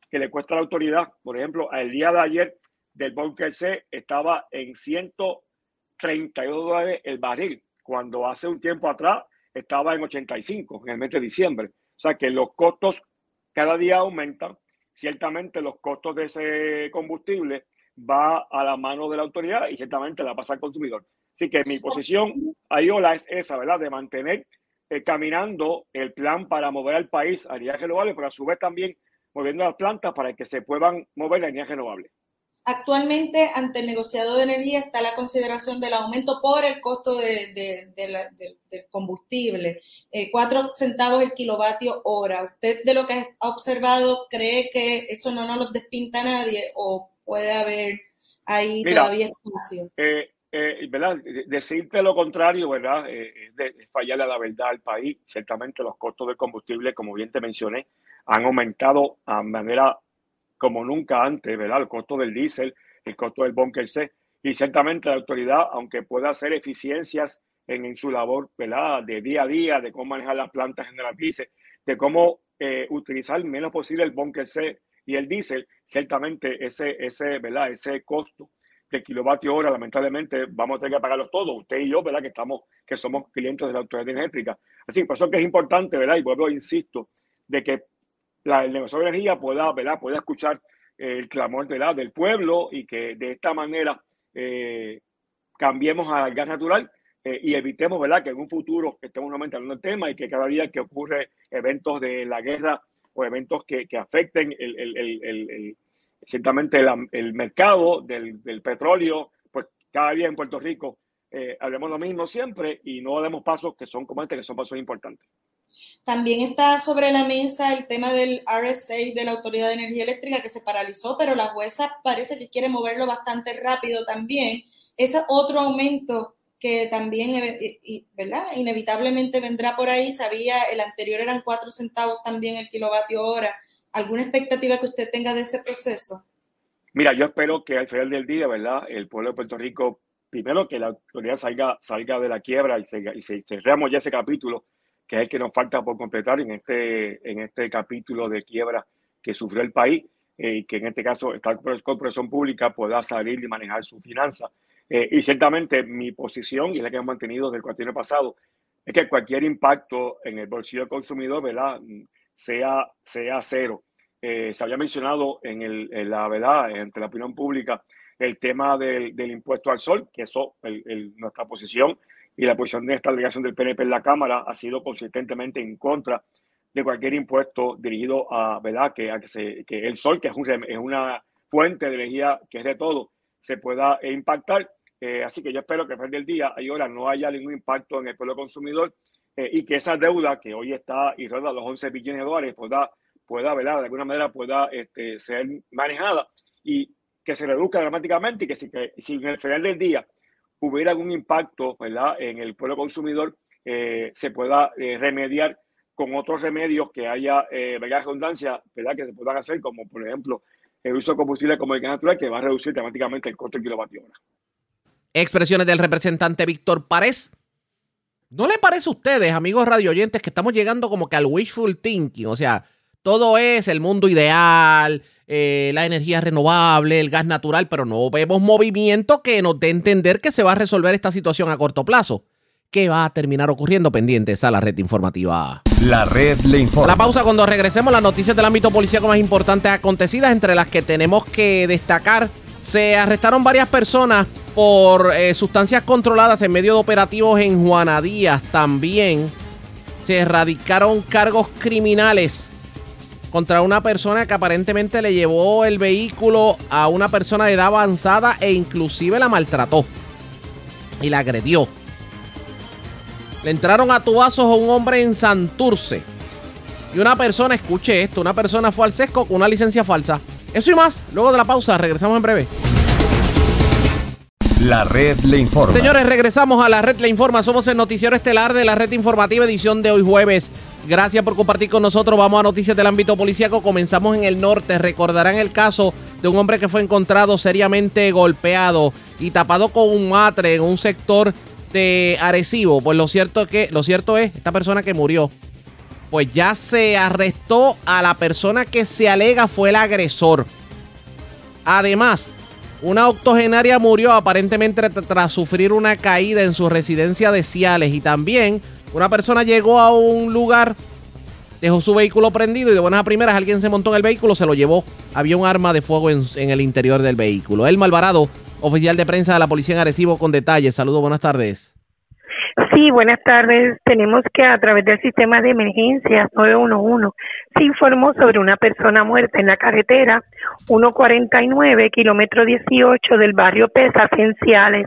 que le cuesta la autoridad, por ejemplo, el día de ayer del bunker C estaba en 132 dólares el barril, cuando hace un tiempo atrás estaba en 85 en el mes de diciembre. O sea que los costos cada día aumentan. Ciertamente los costos de ese combustible va a la mano de la autoridad y ciertamente la pasa al consumidor. Así que mi posición, Ayola, es esa, ¿verdad? De mantener eh, caminando el plan para mover al país a energías renovables, pero a su vez también moviendo las plantas para que se puedan mover la energía renovable. Actualmente, ante el negociado de energía está la consideración del aumento por el costo de, de, de la, del combustible, eh, cuatro centavos el kilovatio hora. ¿Usted de lo que ha observado cree que eso no nos lo despinta a nadie o puede haber ahí Mira, todavía espacio? Eh, eh, ¿verdad? Decirte lo contrario, ¿verdad? Eh, es, de, es fallarle a la verdad al país. Ciertamente los costos del combustible, como bien te mencioné, han aumentado a manera como nunca antes, ¿verdad? El costo del diésel, el costo del bunker C. Y ciertamente la autoridad, aunque pueda hacer eficiencias en, en su labor, ¿verdad? De día a día, de cómo manejar las plantas generatrices, de cómo eh, utilizar menos posible el bunker C y el diésel, ciertamente ese, ese, ¿verdad? Ese costo de kilovatio hora, lamentablemente, vamos a tener que pagarlo todos, usted y yo, ¿verdad? Que estamos, que somos clientes de la autoridad energética. Así, por eso que es importante, ¿verdad? Y vuelvo, insisto, de que la, el negocio de energía pueda, ¿verdad? pueda escuchar el clamor ¿verdad? del pueblo y que de esta manera eh, cambiemos al gas natural eh, y evitemos ¿verdad? que en un futuro estemos nuevamente hablando del tema y que cada día que ocurre eventos de la guerra o eventos que, que afecten el, el, el, ciertamente el mercado del, del, petróleo, pues cada día en Puerto Rico eh, hablemos lo mismo siempre y no demos pasos que son como este, que son pasos importantes. También está sobre la mesa el tema del RSA de la Autoridad de Energía Eléctrica que se paralizó, pero la jueza parece que quiere moverlo bastante rápido también. Ese otro aumento que también, ¿verdad? Inevitablemente vendrá por ahí. Sabía, el anterior eran cuatro centavos también el kilovatio hora. ¿Alguna expectativa que usted tenga de ese proceso? Mira, yo espero que al final del día, ¿verdad? El pueblo de Puerto Rico, primero que la autoridad salga, salga de la quiebra y, y se, cerramos ya ese capítulo que es el que nos falta por completar en este, en este capítulo de quiebra que sufrió el país eh, y que en este caso esta corporación pública pueda salir y manejar su finanzas. Eh, y ciertamente mi posición, y la que hemos mantenido desde el cuatrienio pasado, es que cualquier impacto en el bolsillo del consumidor ¿verdad? Sea, sea cero. Eh, se había mencionado en, el, en, la verdad, entre la opinión pública, el tema del, del impuesto al sol, que eso, el, el, nuestra posición y la posición de esta delegación del PNP en la Cámara ha sido consistentemente en contra de cualquier impuesto dirigido a, ¿verdad? Que, a que, se, que el sol, que es, un, es una fuente de energía que es de todo, se pueda impactar. Eh, así que yo espero que al final del día, ahora no haya ningún impacto en el pueblo consumidor eh, y que esa deuda que hoy está y roda los 11 billones de dólares pueda, pueda ¿verdad? de alguna manera pueda este, ser manejada y que se reduzca dramáticamente y que si, que si en el final del día hubiera algún impacto ¿verdad? en el pueblo consumidor, eh, se pueda eh, remediar con otros remedios que haya, eh, ¿verdad? redundancia, ¿verdad? que se puedan hacer, como por ejemplo el uso de combustible como el gas natural, que va a reducir dramáticamente el costo del kilovatio hora. Expresiones del representante Víctor Párez. ¿No le parece a ustedes, amigos radio oyentes, que estamos llegando como que al wishful thinking? O sea, todo es el mundo ideal, eh, la energía renovable, el gas natural, pero no vemos movimiento que nos dé entender que se va a resolver esta situación a corto plazo. ¿Qué va a terminar ocurriendo pendientes a la red informativa? La red le informa. La pausa cuando regresemos, las noticias del ámbito policíaco más importantes acontecidas, entre las que tenemos que destacar. Se arrestaron varias personas por eh, sustancias controladas en medio de operativos en Juana Díaz. También se erradicaron cargos criminales contra una persona que aparentemente le llevó el vehículo a una persona de edad avanzada e inclusive la maltrató y la agredió. Le entraron a tubazos a un hombre en Santurce. Y una persona, escuche esto, una persona fue al sesco con una licencia falsa. Eso y más, luego de la pausa, regresamos en breve. La red le informa. Señores, regresamos a la red le informa. Somos el noticiero estelar de la red informativa edición de hoy jueves. Gracias por compartir con nosotros. Vamos a noticias del ámbito policíaco. Comenzamos en el norte. Recordarán el caso de un hombre que fue encontrado seriamente golpeado y tapado con un matre en un sector de Arecibo. Pues lo cierto, que, lo cierto es, esta persona que murió, pues ya se arrestó a la persona que se alega fue el agresor. Además, una octogenaria murió aparentemente tras sufrir una caída en su residencia de Ciales y también una persona llegó a un lugar, dejó su vehículo prendido y de buenas a primeras alguien se montó en el vehículo, se lo llevó. Había un arma de fuego en, el interior del vehículo. El Malvarado, oficial de prensa de la policía en Arecibo con detalles. Saludos, buenas tardes. Sí, buenas tardes. Tenemos que a través del sistema de emergencias 911 se informó sobre una persona muerta en la carretera 149, kilómetro 18 del barrio Pesa, Cienciales.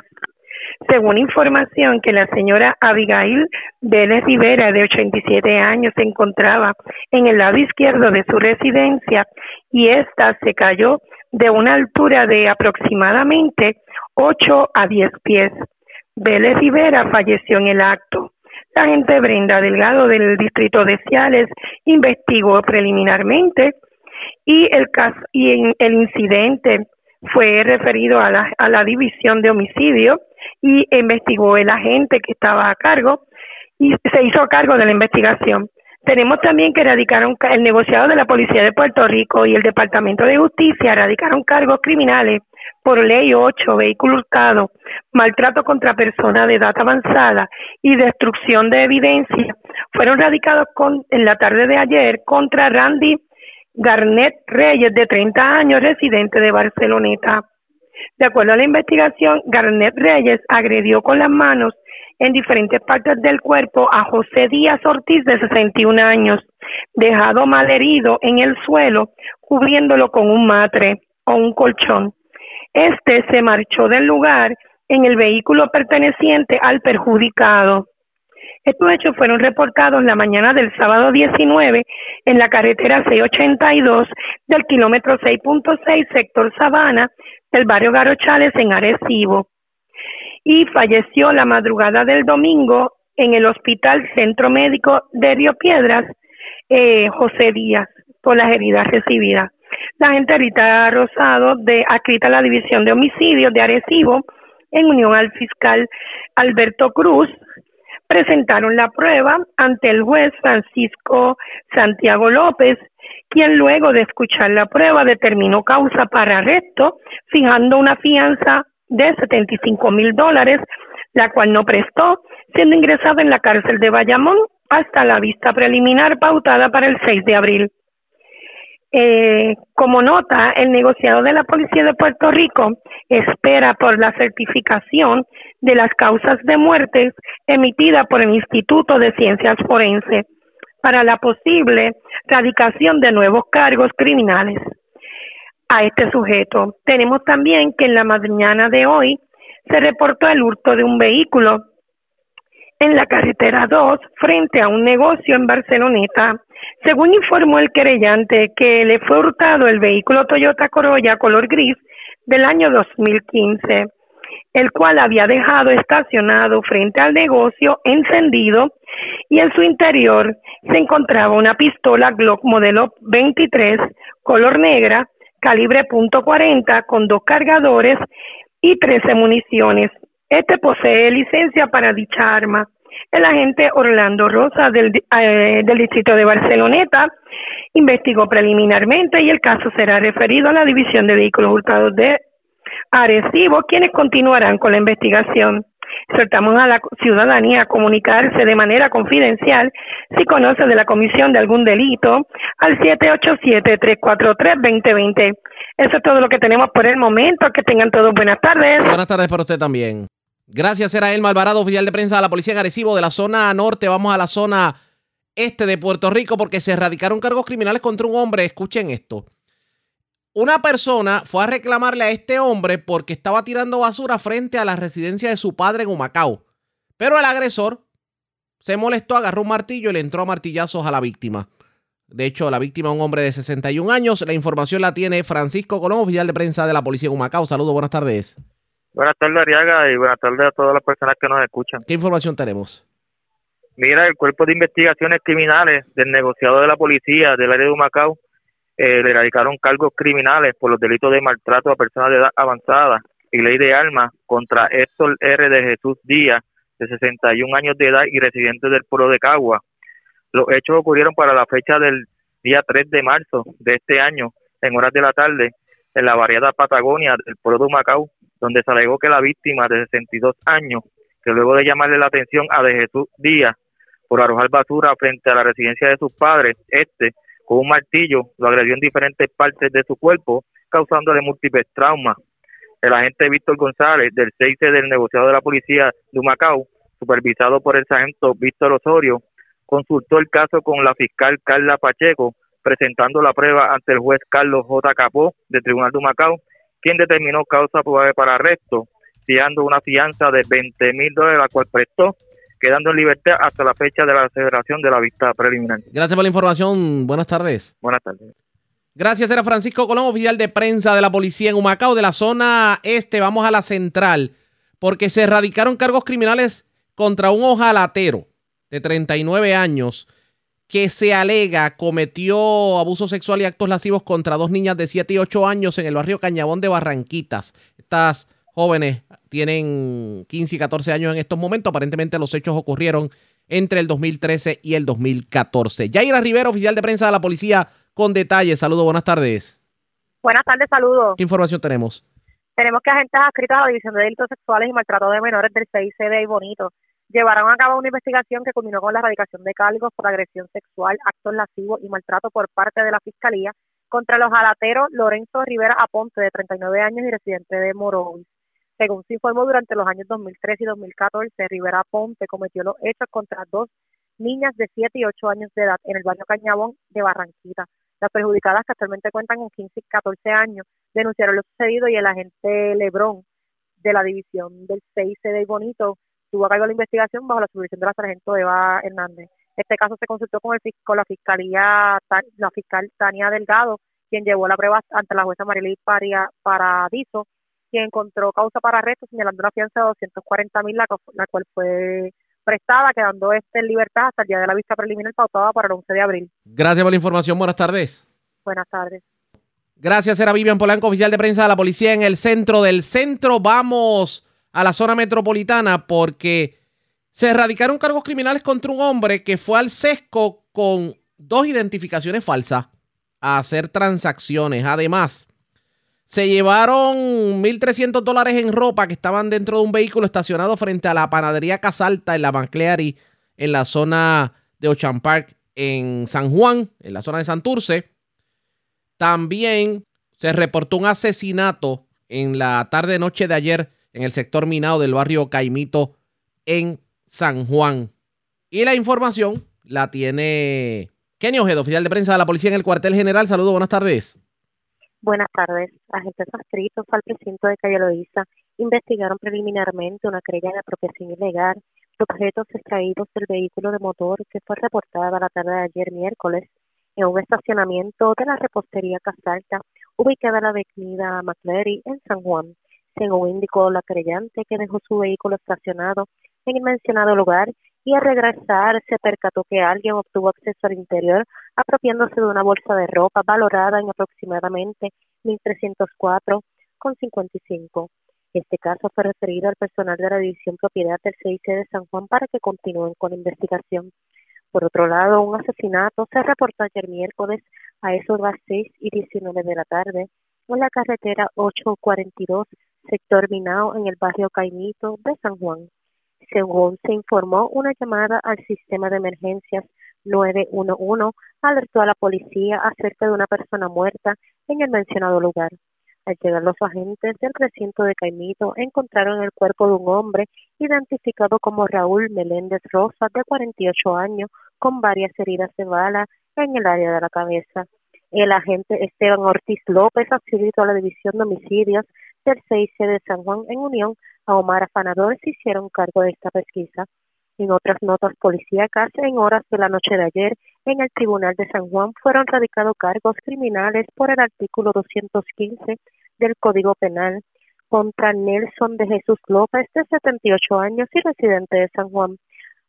Según información que la señora Abigail Vélez Rivera, de 87 años, se encontraba en el lado izquierdo de su residencia y ésta se cayó de una altura de aproximadamente 8 a 10 pies. Vélez Rivera falleció en el acto. La agente Brenda Delgado del distrito de Ciales investigó preliminarmente y el caso y el incidente fue referido a la, a la división de homicidio y investigó el agente que estaba a cargo y se hizo cargo de la investigación. Tenemos también que radicaron el negociado de la Policía de Puerto Rico y el Departamento de Justicia radicaron cargos criminales por ley 8, vehículo hurtado, maltrato contra personas de edad avanzada y destrucción de evidencia. Fueron radicados con, en la tarde de ayer contra Randy Garnet Reyes, de 30 años, residente de Barceloneta. De acuerdo a la investigación, Garnet Reyes agredió con las manos en diferentes partes del cuerpo a José Díaz Ortiz, de 61 años, dejado mal herido en el suelo, cubriéndolo con un matre. o un colchón. Este se marchó del lugar en el vehículo perteneciente al perjudicado. Estos hechos fueron reportados la mañana del sábado 19 en la carretera 682 del kilómetro 6.6 sector Sabana del barrio Garochales en Arecibo. Y falleció la madrugada del domingo en el Hospital Centro Médico de Río Piedras, eh, José Díaz, por las heridas recibidas. La gente Rita Rosado, de, adscrita a la División de Homicidios de Arecibo, en unión al fiscal Alberto Cruz, presentaron la prueba ante el juez Francisco Santiago López, quien luego de escuchar la prueba determinó causa para arresto, fijando una fianza de 75 mil dólares, la cual no prestó, siendo ingresado en la cárcel de Bayamón hasta la vista preliminar pautada para el 6 de abril. Eh, como nota, el negociado de la Policía de Puerto Rico espera por la certificación de las causas de muertes emitida por el Instituto de Ciencias Forenses para la posible radicación de nuevos cargos criminales a este sujeto. Tenemos también que en la mañana de hoy se reportó el hurto de un vehículo en la carretera 2 frente a un negocio en Barceloneta. Según informó el querellante que le fue hurtado el vehículo Toyota Corolla color gris del año 2015, el cual había dejado estacionado frente al negocio encendido y en su interior se encontraba una pistola Glock modelo 23 color negra calibre .40 con dos cargadores y 13 municiones. Este posee licencia para dicha arma. El agente Orlando Rosa del, eh, del distrito de Barceloneta investigó preliminarmente y el caso será referido a la División de Vehículos Hurtados de Arecibo, quienes continuarán con la investigación. Exhortamos a la ciudadanía a comunicarse de manera confidencial si conoce de la comisión de algún delito al 787-343-2020. Eso es todo lo que tenemos por el momento. Que tengan todos buenas tardes. Buenas tardes para usted también. Gracias, era Elma Alvarado, oficial de prensa de la Policía en Arecibo, de la zona norte. Vamos a la zona este de Puerto Rico porque se erradicaron cargos criminales contra un hombre. Escuchen esto. Una persona fue a reclamarle a este hombre porque estaba tirando basura frente a la residencia de su padre en Humacao. Pero el agresor se molestó, agarró un martillo y le entró a martillazos a la víctima. De hecho, la víctima es un hombre de 61 años. La información la tiene Francisco Colón, oficial de prensa de la policía de Humacao. Saludos, buenas tardes. Buenas tardes, Ariaga, y buenas tardes a todas las personas que nos escuchan. ¿Qué información tenemos? Mira, el Cuerpo de Investigaciones Criminales del negociado de la policía del área de Humacao eh, le radicaron cargos criminales por los delitos de maltrato a personas de edad avanzada y ley de armas contra Héctor R. de Jesús Díaz, de 61 años de edad y residente del pueblo de Cagua. Los hechos ocurrieron para la fecha del día 3 de marzo de este año, en horas de la tarde, en la variada Patagonia del pueblo de Humacao, donde se alegó que la víctima de 62 años, que luego de llamarle la atención a De Jesús Díaz por arrojar basura frente a la residencia de sus padres, este, con un martillo, lo agredió en diferentes partes de su cuerpo, causándole múltiples traumas. El agente Víctor González, del 6 del negociado de la policía de Humacao, supervisado por el sargento Víctor Osorio, consultó el caso con la fiscal Carla Pacheco, presentando la prueba ante el juez Carlos J. Capó del Tribunal de Humacao quien determinó causa probable para arresto, fiando una fianza de 20 mil dólares, la cual prestó, quedando en libertad hasta la fecha de la celebración de la vista preliminar. Gracias por la información. Buenas tardes. Buenas tardes. Gracias, era Francisco Colón, oficial de prensa de la policía en Humacao, de la zona este. Vamos a la central, porque se erradicaron cargos criminales contra un ojalatero de 39 años que se alega cometió abuso sexual y actos lascivos contra dos niñas de 7 y 8 años en el barrio Cañabón de Barranquitas. Estas jóvenes tienen 15 y 14 años en estos momentos. Aparentemente los hechos ocurrieron entre el 2013 y el 2014. Yaira Rivera, oficial de prensa de la policía, con detalles. Saludos, buenas tardes. Buenas tardes, saludos. ¿Qué información tenemos? Tenemos que agentes adscritos a la División de Delitos Sexuales y Maltrato de Menores del CICD y Bonito llevaron a cabo una investigación que culminó con la erradicación de cargos por agresión sexual, actos lascivos y maltrato por parte de la Fiscalía contra los jalateros Lorenzo Rivera Aponte, de 39 años y residente de Morovis. Según se informó, durante los años 2013 y 2014, Rivera Aponte cometió los hechos contra dos niñas de 7 y 8 años de edad en el barrio Cañabón de Barranquita. Las perjudicadas, que actualmente cuentan con 15 y 14 años, denunciaron lo sucedido y el agente Lebrón de la división del 6 de Bonito tuvo a cargo de la investigación bajo la supervisión de la sargento Eva Hernández. Este caso se consultó con, el, fis- con la fiscalía, la fiscal Tania Delgado, quien llevó la prueba ante la jueza Paria- Paradiso, quien encontró causa para arresto señalando una fianza de 240 mil, la, la cual fue prestada, quedando este en libertad hasta el día de la vista preliminar pautada para el 11 de abril. Gracias por la información. Buenas tardes. Buenas tardes. Gracias, era Vivian Polanco, oficial de prensa de la policía en el centro del centro. Vamos a la zona metropolitana porque se erradicaron cargos criminales contra un hombre que fue al sesco con dos identificaciones falsas a hacer transacciones. Además, se llevaron 1.300 dólares en ropa que estaban dentro de un vehículo estacionado frente a la panadería Casalta en la Macleary, en la zona de Ocean Park, en San Juan, en la zona de Santurce. También se reportó un asesinato en la tarde-noche de ayer en el sector minado del barrio Caimito en San Juan. Y la información la tiene Kenny Ojedo, oficial de prensa de la policía en el cuartel general. Saludos, buenas tardes. Buenas tardes. Agentes adscritos al precinto de Calle Loíza investigaron preliminarmente una querella de apropiación ilegal de objetos extraídos del vehículo de motor que fue reportada la tarde de ayer miércoles en un estacionamiento de la repostería Casalta ubicada en la avenida McCleary en San Juan. Según indicó la creyente que dejó su vehículo estacionado en el mencionado lugar y al regresar se percató que alguien obtuvo acceso al interior apropiándose de una bolsa de ropa valorada en aproximadamente 1.304,55. Este caso fue referido al personal de la División Propiedad del CIC de San Juan para que continúen con la investigación. Por otro lado, un asesinato se reportó ayer miércoles a eso de las 6 y 19 de la tarde en la carretera 842, sector Minao, en el barrio Caimito de San Juan. Según se informó, una llamada al sistema de emergencias 911 alertó a la policía acerca de una persona muerta en el mencionado lugar. Al llegar los agentes del recinto de Caimito encontraron el cuerpo de un hombre identificado como Raúl Meléndez Rosa, de 48 años, con varias heridas de bala en el área de la cabeza. El agente Esteban Ortiz López, adscrito a la División de Homicidios del CIC de San Juan, en unión a Omar Afanador, se hicieron cargo de esta pesquisa. En otras notas policíacas, en horas de la noche de ayer, en el Tribunal de San Juan fueron radicados cargos criminales por el artículo 215 del Código Penal contra Nelson de Jesús López, de 78 años y residente de San Juan.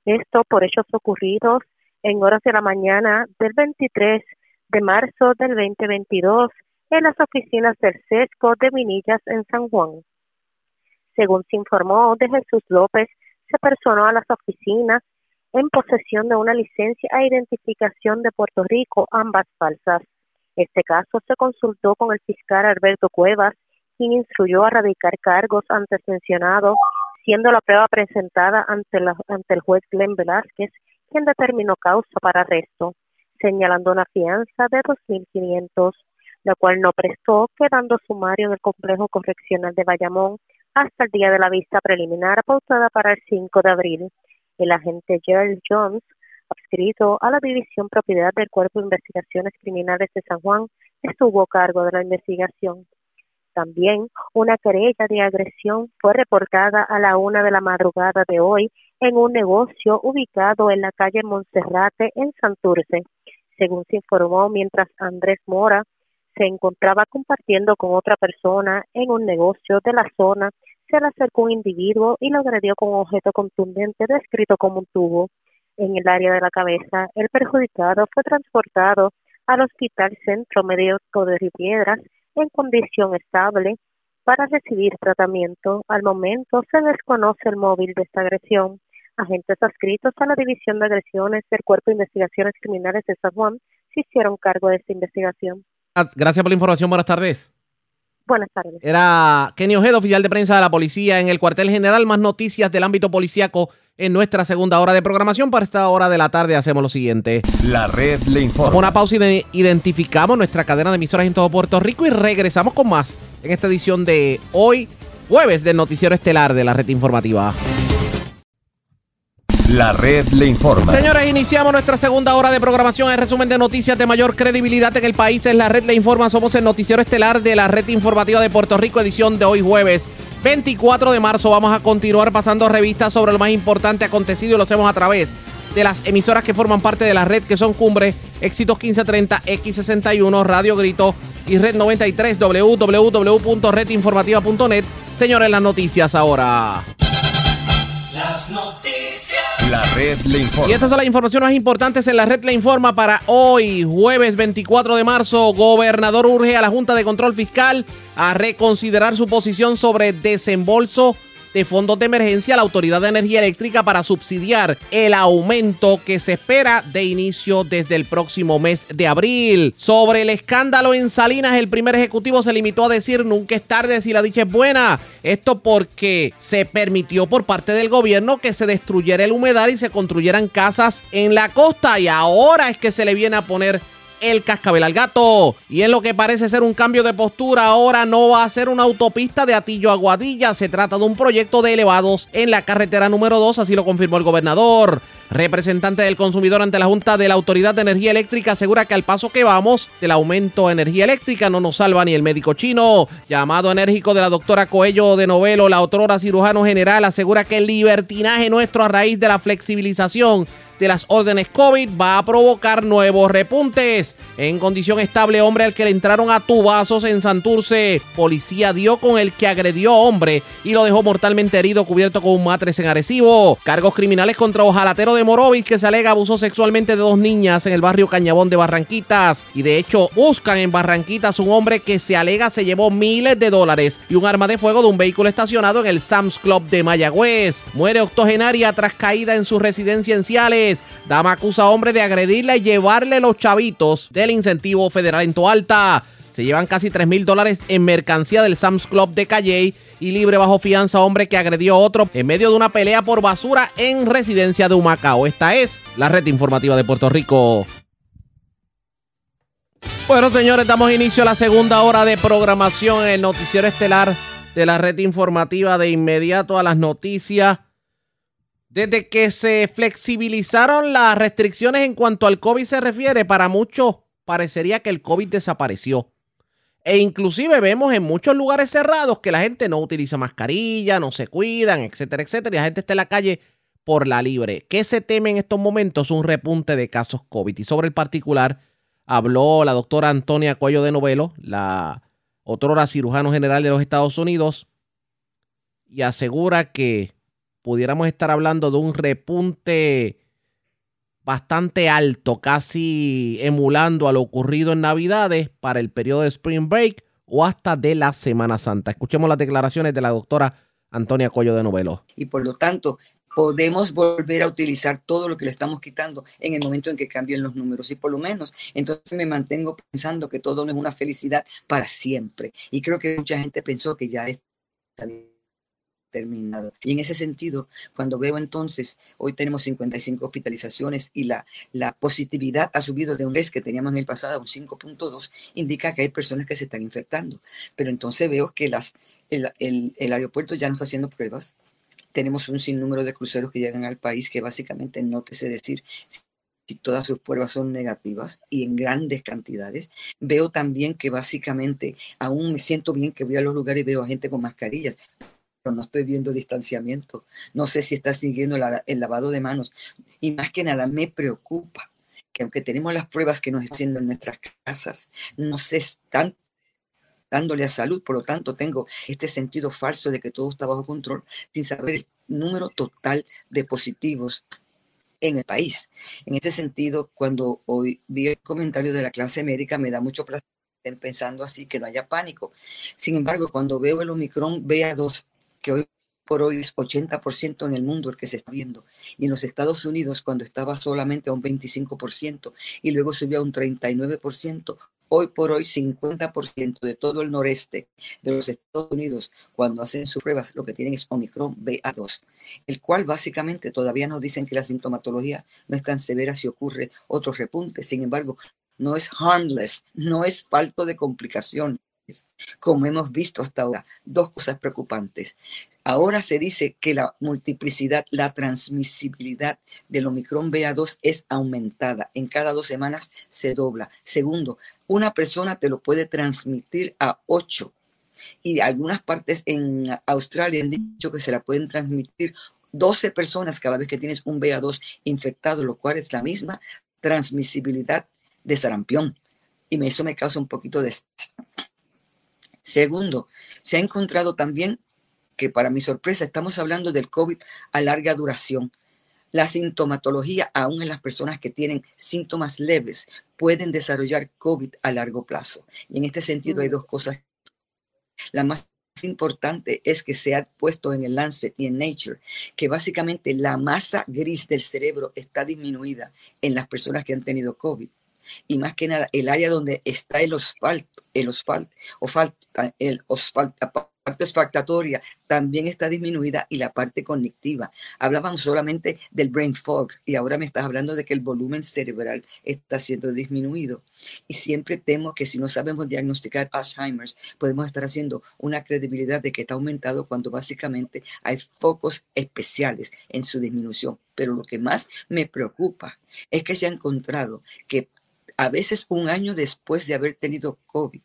Esto por hechos ocurridos en horas de la mañana del 23 de marzo del 2022 en las oficinas del SESCO de Minillas en San Juan. Según se informó, de Jesús López se personó a las oficinas en posesión de una licencia e identificación de Puerto Rico, ambas falsas. Este caso se consultó con el fiscal Alberto Cuevas, quien instruyó a radicar cargos antes mencionados, siendo la prueba presentada ante, ante el juez Glenn Velázquez, quien determinó causa para arresto, señalando una fianza de 2.500, la cual no prestó, quedando sumario en el complejo correccional de Bayamón hasta el día de la vista preliminar pautada para el 5 de abril. El agente Gerald Jones, adscrito a la División Propiedad del Cuerpo de Investigaciones Criminales de San Juan, estuvo a cargo de la investigación. También una querella de agresión fue reportada a la una de la madrugada de hoy en un negocio ubicado en la calle Monserrate en Santurce. Según se informó, mientras Andrés Mora se encontraba compartiendo con otra persona en un negocio de la zona, se le acercó un individuo y lo agredió con un objeto contundente descrito como un tubo en el área de la cabeza. El perjudicado fue transportado al Hospital Centro Médico de Ripiedras en condición estable para recibir tratamiento. Al momento se desconoce el móvil de esta agresión. Agentes adscritos a la División de Agresiones del Cuerpo de Investigaciones Criminales de San Juan se hicieron cargo de esta investigación. Gracias por la información. Buenas tardes. Buenas tardes. Era Kenny Ojedo, oficial de prensa de la policía en el cuartel general. Más noticias del ámbito policíaco en nuestra segunda hora de programación. Para esta hora de la tarde hacemos lo siguiente. La red le informa. Una pausa y de- identificamos nuestra cadena de emisoras en todo Puerto Rico y regresamos con más en esta edición de hoy, jueves del noticiero estelar de la red informativa. La red le informa. Señores, iniciamos nuestra segunda hora de programación. El resumen de noticias de mayor credibilidad en el país es La Red Le Informa. Somos el noticiero estelar de la Red Informativa de Puerto Rico, edición de hoy jueves 24 de marzo. Vamos a continuar pasando revistas sobre lo más importante acontecido y lo hacemos a través de las emisoras que forman parte de la red, que son Cumbre, Éxitos 1530, X61, Radio Grito y Red 93, www.redinformativa.net. Señores, las noticias ahora. Las noticias. La red. Y estas son las informaciones más importantes en la red le informa para hoy, jueves 24 de marzo. Gobernador urge a la Junta de Control Fiscal a reconsiderar su posición sobre desembolso de fondos de emergencia a la Autoridad de Energía Eléctrica para subsidiar el aumento que se espera de inicio desde el próximo mes de abril. Sobre el escándalo en Salinas, el primer ejecutivo se limitó a decir nunca es tarde si la dicha es buena. Esto porque se permitió por parte del gobierno que se destruyera el humedal y se construyeran casas en la costa y ahora es que se le viene a poner el cascabel al gato. Y en lo que parece ser un cambio de postura, ahora no va a ser una autopista de Atillo a Guadilla. Se trata de un proyecto de elevados en la carretera número 2, así lo confirmó el gobernador. Representante del consumidor ante la Junta de la Autoridad de Energía Eléctrica asegura que al paso que vamos del aumento de energía eléctrica no nos salva ni el médico chino. Llamado enérgico de la doctora Coello de Novelo, la otrora cirujano general, asegura que el libertinaje nuestro a raíz de la flexibilización de las órdenes COVID va a provocar nuevos repuntes. En condición estable, hombre al que le entraron a tubazos en Santurce. Policía dio con el que agredió a hombre y lo dejó mortalmente herido cubierto con un matres en Arecibo. Cargos criminales contra ojalatero de Morovis que se alega abusó sexualmente de dos niñas en el barrio Cañabón de Barranquitas. Y de hecho buscan en Barranquitas un hombre que se alega se llevó miles de dólares y un arma de fuego de un vehículo estacionado en el Sam's Club de Mayagüez. Muere octogenaria tras caída en su residencia en Ciales. Dama acusa a hombre de agredirle y llevarle los chavitos del incentivo federal en Toalta. Se llevan casi 3 mil dólares en mercancía del Sam's Club de Calley y libre bajo fianza hombre que agredió a otro en medio de una pelea por basura en residencia de Humacao. Esta es la red informativa de Puerto Rico. Bueno, señores, damos inicio a la segunda hora de programación en el noticiero estelar de la red informativa de inmediato a las noticias. Desde que se flexibilizaron las restricciones en cuanto al COVID se refiere, para muchos parecería que el COVID desapareció. E inclusive vemos en muchos lugares cerrados que la gente no utiliza mascarilla, no se cuidan, etcétera, etcétera. Y la gente está en la calle por la libre. ¿Qué se teme en estos momentos? Un repunte de casos COVID. Y sobre el particular habló la doctora Antonia Cuello de Novelo, la otrora cirujano general de los Estados Unidos, y asegura que pudiéramos estar hablando de un repunte bastante alto, casi emulando a lo ocurrido en Navidades para el periodo de Spring Break o hasta de la Semana Santa. Escuchemos las declaraciones de la doctora Antonia Coyo de Novelo. Y por lo tanto, podemos volver a utilizar todo lo que le estamos quitando en el momento en que cambien los números. Y por lo menos, entonces me mantengo pensando que todo no es una felicidad para siempre. Y creo que mucha gente pensó que ya es terminado. Y en ese sentido, cuando veo entonces, hoy tenemos 55 hospitalizaciones y la, la positividad ha subido de un mes que teníamos en el pasado, un 5.2, indica que hay personas que se están infectando. Pero entonces veo que las, el, el, el aeropuerto ya no está haciendo pruebas. Tenemos un sinnúmero de cruceros que llegan al país que básicamente no te sé decir si todas sus pruebas son negativas y en grandes cantidades. Veo también que básicamente aún me siento bien que voy a los lugares y veo a gente con mascarillas, no estoy viendo distanciamiento. No sé si está siguiendo el lavado de manos. Y más que nada me preocupa que aunque tenemos las pruebas que nos están en nuestras casas, no se están dándole a salud. Por lo tanto, tengo este sentido falso de que todo está bajo control sin saber el número total de positivos en el país. En ese sentido, cuando hoy vi el comentario de la clase médica, me da mucho placer pensando así, que no haya pánico. Sin embargo, cuando veo el Omicron BA2 hoy por hoy es 80% en el mundo el que se está viendo. Y en los Estados Unidos, cuando estaba solamente a un 25% y luego subió a un 39%, hoy por hoy 50% de todo el noreste de los Estados Unidos, cuando hacen sus pruebas, lo que tienen es Omicron BA2, el cual básicamente todavía nos dicen que la sintomatología no es tan severa si ocurre otro repunte. Sin embargo, no es harmless, no es falto de complicación, como hemos visto hasta ahora. Dos cosas preocupantes. Ahora se dice que la multiplicidad, la transmisibilidad del Omicron BA2 es aumentada. En cada dos semanas se dobla. Segundo, una persona te lo puede transmitir a ocho. Y algunas partes en Australia han dicho que se la pueden transmitir 12 personas cada vez que tienes un BA2 infectado, lo cual es la misma transmisibilidad de sarampión. Y eso me causa un poquito de... Segundo, se ha encontrado también que para mi sorpresa estamos hablando del COVID a larga duración. La sintomatología, aún en las personas que tienen síntomas leves, pueden desarrollar COVID a largo plazo. Y en este sentido hay dos cosas. La más importante es que se ha puesto en el Lancet y en Nature que básicamente la masa gris del cerebro está disminuida en las personas que han tenido COVID. Y más que nada, el área donde está el asfalto, el asfalto, el asfalto, parte olfactoria también está disminuida y la parte cognitiva. Hablaban solamente del brain fog y ahora me estás hablando de que el volumen cerebral está siendo disminuido. Y siempre temo que si no sabemos diagnosticar Alzheimer's, podemos estar haciendo una credibilidad de que está aumentado cuando básicamente hay focos especiales en su disminución. Pero lo que más me preocupa es que se ha encontrado que a veces un año después de haber tenido COVID,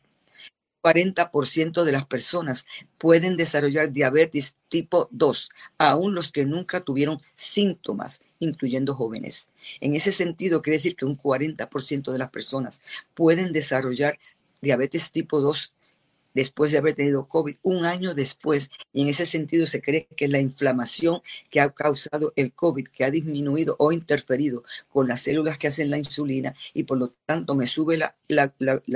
40% de las personas pueden desarrollar diabetes tipo 2, aún los que nunca tuvieron síntomas, incluyendo jóvenes. En ese sentido, quiere decir que un 40% de las personas pueden desarrollar diabetes tipo 2 después de haber tenido COVID, un año después, y en ese sentido se cree que la inflamación que ha causado el COVID, que ha disminuido o interferido con las células que hacen la insulina y por lo tanto me sube la,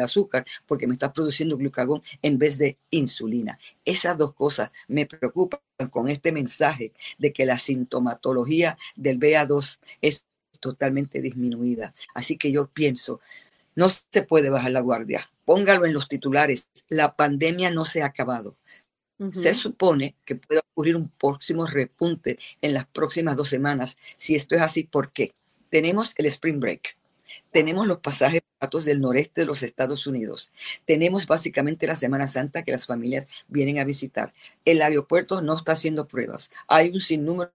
azúcar porque me está produciendo glucagón en vez de insulina. Esas dos cosas me preocupan con este mensaje de que la sintomatología del BA2 es totalmente disminuida. Así que yo pienso, no se puede bajar la guardia póngalo en los titulares, la pandemia no se ha acabado. Se supone que puede ocurrir un próximo repunte en las próximas dos semanas. Si esto es así, ¿por qué? Tenemos el Spring Break. Tenemos los pasajes baratos del noreste de los Estados Unidos. Tenemos básicamente la Semana Santa que las familias vienen a visitar. El aeropuerto no está haciendo pruebas. Hay un sinnúmero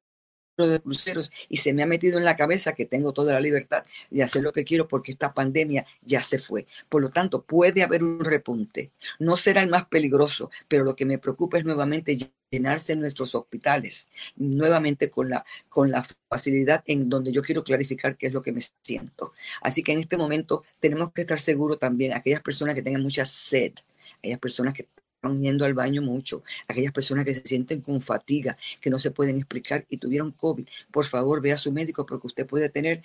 de cruceros y se me ha metido en la cabeza que tengo toda la libertad de hacer lo que quiero porque esta pandemia ya se fue. Por lo tanto, puede haber un repunte. No será el más peligroso, pero lo que me preocupa es nuevamente llenarse nuestros hospitales, nuevamente con la, con la facilidad en donde yo quiero clarificar qué es lo que me siento. Así que en este momento tenemos que estar seguros también, aquellas personas que tengan mucha sed, aquellas personas que yendo al baño mucho, aquellas personas que se sienten con fatiga, que no se pueden explicar y tuvieron COVID, por favor vea a su médico porque usted puede tener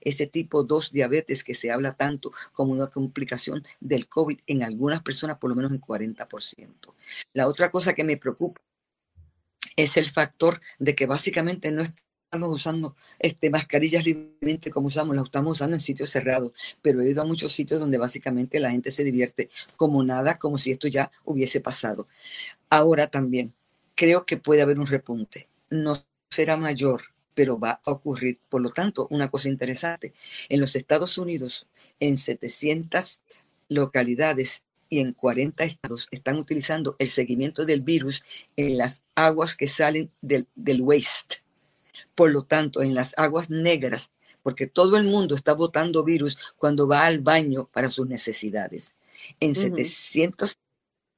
ese tipo 2 diabetes que se habla tanto como una complicación del COVID en algunas personas, por lo menos en 40%. La otra cosa que me preocupa es el factor de que básicamente no usando este, mascarillas libremente como usamos, las estamos usando en sitios cerrados, pero he ido a muchos sitios donde básicamente la gente se divierte como nada, como si esto ya hubiese pasado. Ahora también, creo que puede haber un repunte. No será mayor, pero va a ocurrir. Por lo tanto, una cosa interesante, en los Estados Unidos, en 700 localidades y en 40 estados están utilizando el seguimiento del virus en las aguas que salen del, del waste por lo tanto, en las aguas negras, porque todo el mundo está botando virus cuando va al baño para sus necesidades. En 700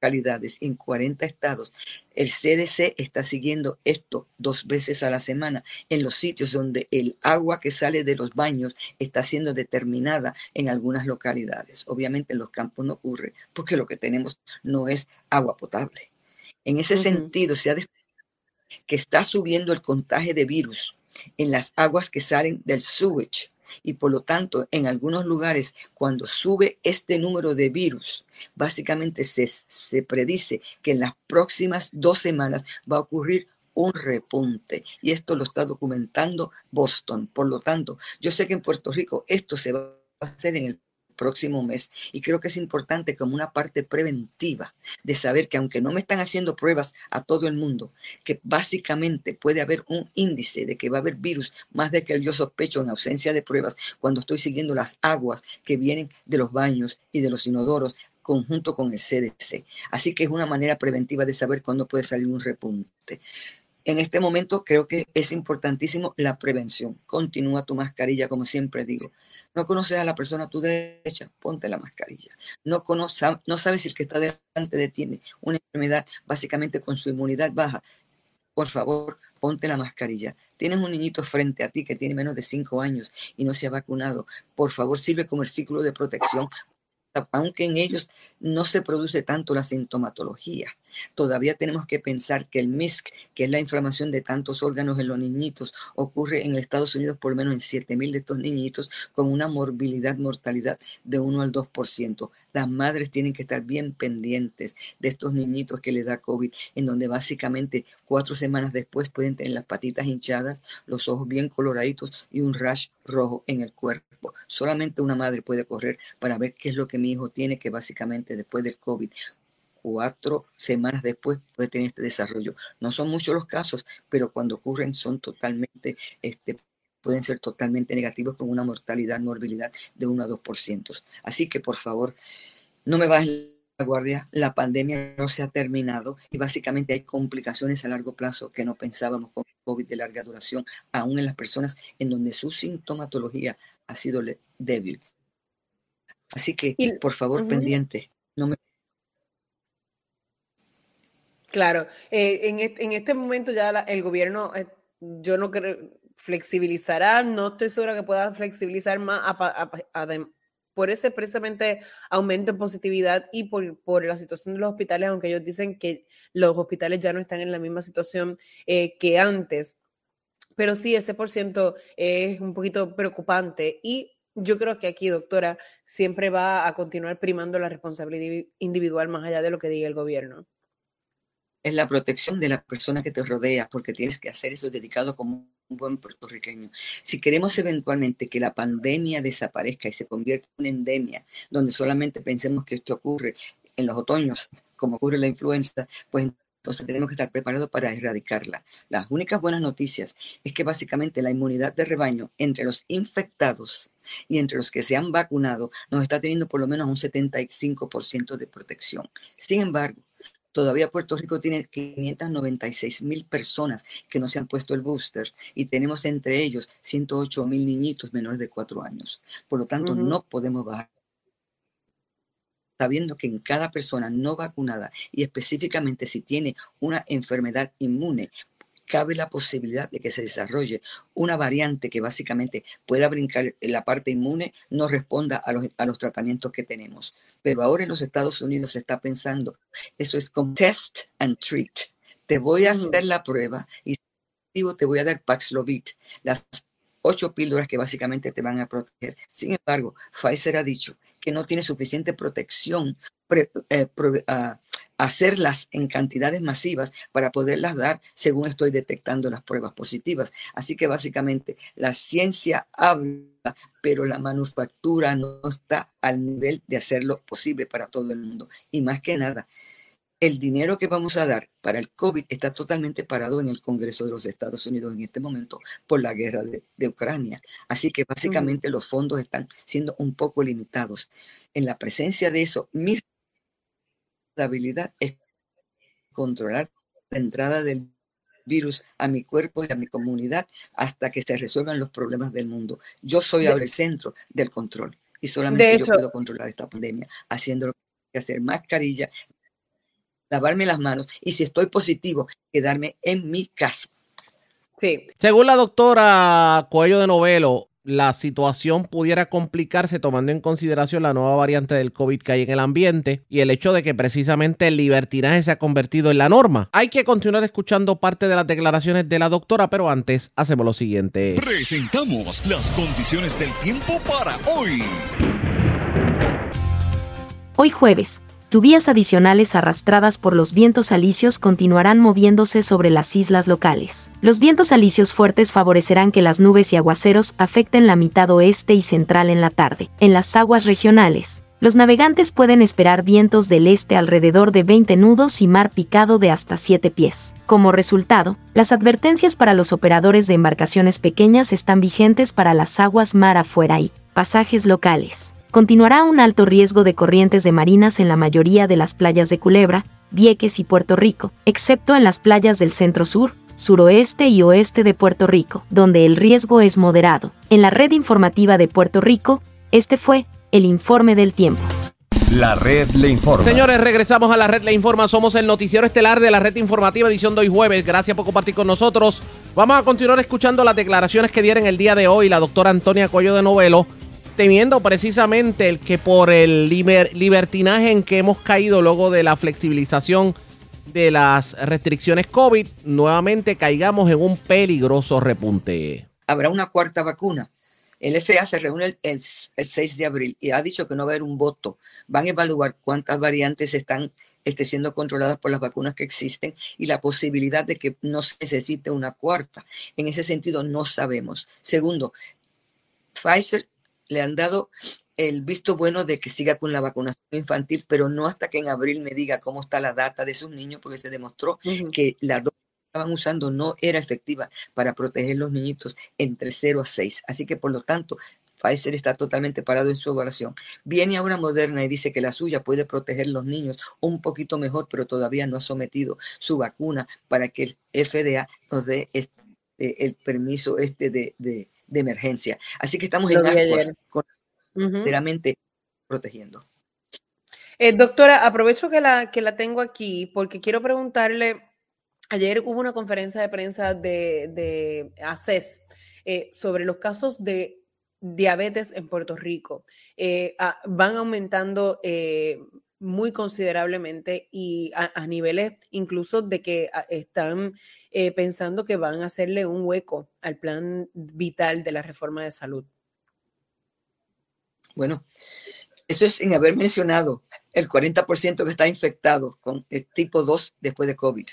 localidades, en 40 estados, el CDC está siguiendo esto dos veces a la semana en los sitios donde el agua que sale de los baños está siendo determinada en algunas localidades. Obviamente en los campos no ocurre porque lo que tenemos no es agua potable. En ese sentido, se ha que está subiendo el contagio de virus en las aguas que salen del sewage. Y por lo tanto, en algunos lugares, cuando sube este número de virus, básicamente se, se predice que en las próximas dos semanas va a ocurrir un repunte. Y esto lo está documentando Boston. Por lo tanto, yo sé que en Puerto Rico esto se va a hacer en el próximo mes. Y creo que es importante como una parte preventiva de saber que aunque no me están haciendo pruebas a todo el mundo, que básicamente puede haber un índice de que va a haber virus más de que yo sospecho en ausencia de pruebas cuando estoy siguiendo las aguas que vienen de los baños y de los inodoros conjunto con el CDC. Así que es una manera preventiva de saber cuándo puede salir un repunte. En este momento creo que es importantísimo la prevención. Continúa tu mascarilla, como siempre digo. No conoces a la persona a tu derecha, ponte la mascarilla. No, no sabes si el que está delante de ti tiene una enfermedad básicamente con su inmunidad baja. Por favor, ponte la mascarilla. Tienes un niñito frente a ti que tiene menos de 5 años y no se ha vacunado. Por favor, sirve como el círculo de protección aunque en ellos no se produce tanto la sintomatología. Todavía tenemos que pensar que el MISC, que es la inflamación de tantos órganos en los niñitos, ocurre en Estados Unidos por lo menos en 7.000 de estos niñitos con una morbilidad, mortalidad de 1 al 2%. Las madres tienen que estar bien pendientes de estos niñitos que les da COVID, en donde básicamente cuatro semanas después pueden tener las patitas hinchadas, los ojos bien coloraditos y un rash rojo en el cuerpo. Solamente una madre puede correr para ver qué es lo que mi hijo tiene, que básicamente después del COVID cuatro semanas después puede tener este desarrollo. No son muchos los casos, pero cuando ocurren son totalmente, este, pueden ser totalmente negativos con una mortalidad, morbilidad de 1 a 2%. Así que por favor, no me bajen la guardia, la pandemia no se ha terminado y básicamente hay complicaciones a largo plazo que no pensábamos con COVID de larga duración, aún en las personas en donde su sintomatología ha sido débil. Así que, por favor, pendiente, no me Claro, eh, en, en, este momento ya el gobierno, eh, yo no creo, flexibilizará, no estoy segura que pueda flexibilizar más por ese precisamente aumento en positividad y por, por, la situación de los hospitales, aunque ellos dicen que los hospitales ya no están en la misma situación eh, que antes. Pero sí, ese por ciento es un poquito preocupante y yo creo que aquí, doctora, siempre va a continuar primando la responsabilidad individual más allá de lo que diga el gobierno es la protección de la persona que te rodea, porque tienes que hacer eso dedicado como un buen puertorriqueño. Si queremos eventualmente que la pandemia desaparezca y se convierta en una endemia, donde solamente pensemos que esto ocurre en los otoños, como ocurre la influenza, pues entonces tenemos que estar preparados para erradicarla. Las únicas buenas noticias es que básicamente la inmunidad de rebaño entre los infectados y entre los que se han vacunado nos está teniendo por lo menos un 75% de protección. Sin embargo, Todavía Puerto Rico tiene 596 mil personas que no se han puesto el booster y tenemos entre ellos 108 mil niñitos menores de 4 años. Por lo tanto, no podemos bajar sabiendo que en cada persona no vacunada y específicamente si tiene una enfermedad inmune, cabe la posibilidad de que se desarrolle una variante que básicamente pueda brincar en la parte inmune, no responda a los, a los tratamientos que tenemos. Pero ahora en los Estados Unidos se está pensando, eso es como test and treat. Te voy a hacer la prueba y te voy a dar Paxlovid, las ocho píldoras que básicamente te van a proteger. Sin embargo, Pfizer ha dicho que no tiene suficiente protección eh, ah, hacerlas en cantidades masivas para poderlas dar según estoy detectando las pruebas positivas. Así que básicamente la ciencia habla, pero la manufactura no está al nivel de hacerlo posible para todo el mundo. Y más que nada, el dinero que vamos a dar para el COVID está totalmente parado en el Congreso de los Estados Unidos en este momento por la guerra de, Ucrania. Así que básicamente los fondos están siendo un poco limitados. En la presencia de eso, mi habilidad es controlar la entrada del virus a mi cuerpo y a mi comunidad hasta que se resuelvan los problemas del mundo. Yo soy ahora el centro del control y solamente yo puedo controlar esta pandemia haciendo lo que hacer mascarilla, lavarme las manos y si estoy positivo, quedarme en mi casa. Sí. Según la doctora Cuello de Novelo, la situación pudiera complicarse tomando en consideración la nueva variante del COVID que hay en el ambiente y el hecho de que precisamente el libertinaje se ha convertido en la norma. Hay que continuar escuchando parte de las declaraciones de la doctora, pero antes hacemos lo siguiente. Presentamos las condiciones del tiempo para hoy. Hoy jueves Tuvías adicionales arrastradas por los vientos alisios continuarán moviéndose sobre las islas locales. Los vientos alisios fuertes favorecerán que las nubes y aguaceros afecten la mitad oeste y central en la tarde. En las aguas regionales, los navegantes pueden esperar vientos del este alrededor de 20 nudos y mar picado de hasta 7 pies. Como resultado, las advertencias para los operadores de embarcaciones pequeñas están vigentes para las aguas mar afuera y pasajes locales. Continuará un alto riesgo de corrientes de marinas en la mayoría de las playas de Culebra, Vieques y Puerto Rico, excepto en las playas del centro sur, suroeste y oeste de Puerto Rico, donde el riesgo es moderado. En la red informativa de Puerto Rico, este fue el informe del tiempo. La red le informa. Señores, regresamos a la red Le Informa. Somos el noticiero estelar de la red informativa edición de hoy jueves. Gracias por compartir con nosotros. Vamos a continuar escuchando las declaraciones que dieron el día de hoy la doctora Antonia Cuello de Novelo, temiendo precisamente el que por el liber- libertinaje en que hemos caído luego de la flexibilización de las restricciones COVID, nuevamente caigamos en un peligroso repunte. habrá una cuarta vacuna. El FDA se reúne el, el- el 6 de abril y ha dicho que no va a haber un voto. Van a evaluar cuántas variantes están este, siendo controladas por las vacunas que existen y la posibilidad de que no se necesite una cuarta. En ese sentido, no sabemos. Segundo, Pfizer le han dado el visto bueno de que siga con la vacunación infantil, pero no hasta que en abril me diga cómo está la data de sus niños, porque se demostró que la dosis que estaban usando no era efectiva para proteger los niñitos entre 0 a 6. Así que, por lo tanto, Pfizer está totalmente parado en su evaluación. Viene ahora Moderna y dice que la suya puede proteger los niños un poquito mejor, pero todavía no ha sometido su vacuna para que el FDA nos dé este, el permiso este de, de- de emergencia. Así que estamos Lo en ascuas, con- verdaderamente protegiendo. Eh, doctora, aprovecho que la, que la tengo aquí porque quiero preguntarle, ayer hubo una conferencia de prensa de, de ACES eh, sobre los casos de diabetes en Puerto Rico. Eh, ah, van aumentando muy considerablemente y a, a niveles incluso de que ah, están eh, pensando que van a hacerle un hueco al plan vital de la reforma de salud. Bueno, eso es sin haber mencionado el 40% que está infectado con el tipo 2 después de COVID.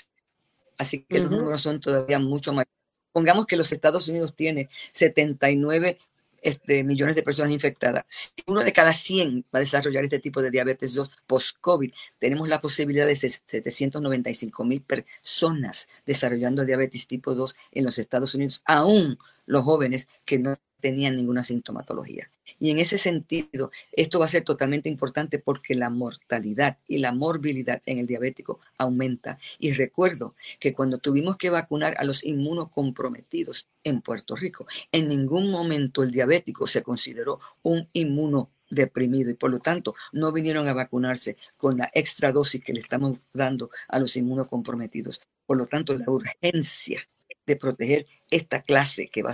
Así que los números son todavía mucho más. Pongamos que los Estados Unidos tiene 79 este, millones de personas infectadas. Si uno de cada 100 va a desarrollar este tipo de diabetes 2 post-COVID, tenemos la posibilidad de ses- 795 mil personas desarrollando diabetes tipo 2 en los Estados Unidos, aún los jóvenes que no tenían ninguna sintomatología. Y en ese sentido, esto va a ser totalmente importante porque la mortalidad y la morbilidad en el diabético aumenta. Y recuerdo que cuando tuvimos que vacunar a los inmunocomprometidos en Puerto Rico, en ningún momento el diabético se consideró un inmunodeprimido y por lo tanto no vinieron a vacunarse con la extra dosis que le estamos dando a los inmunocomprometidos. Por lo tanto, la urgencia de proteger esta clase que va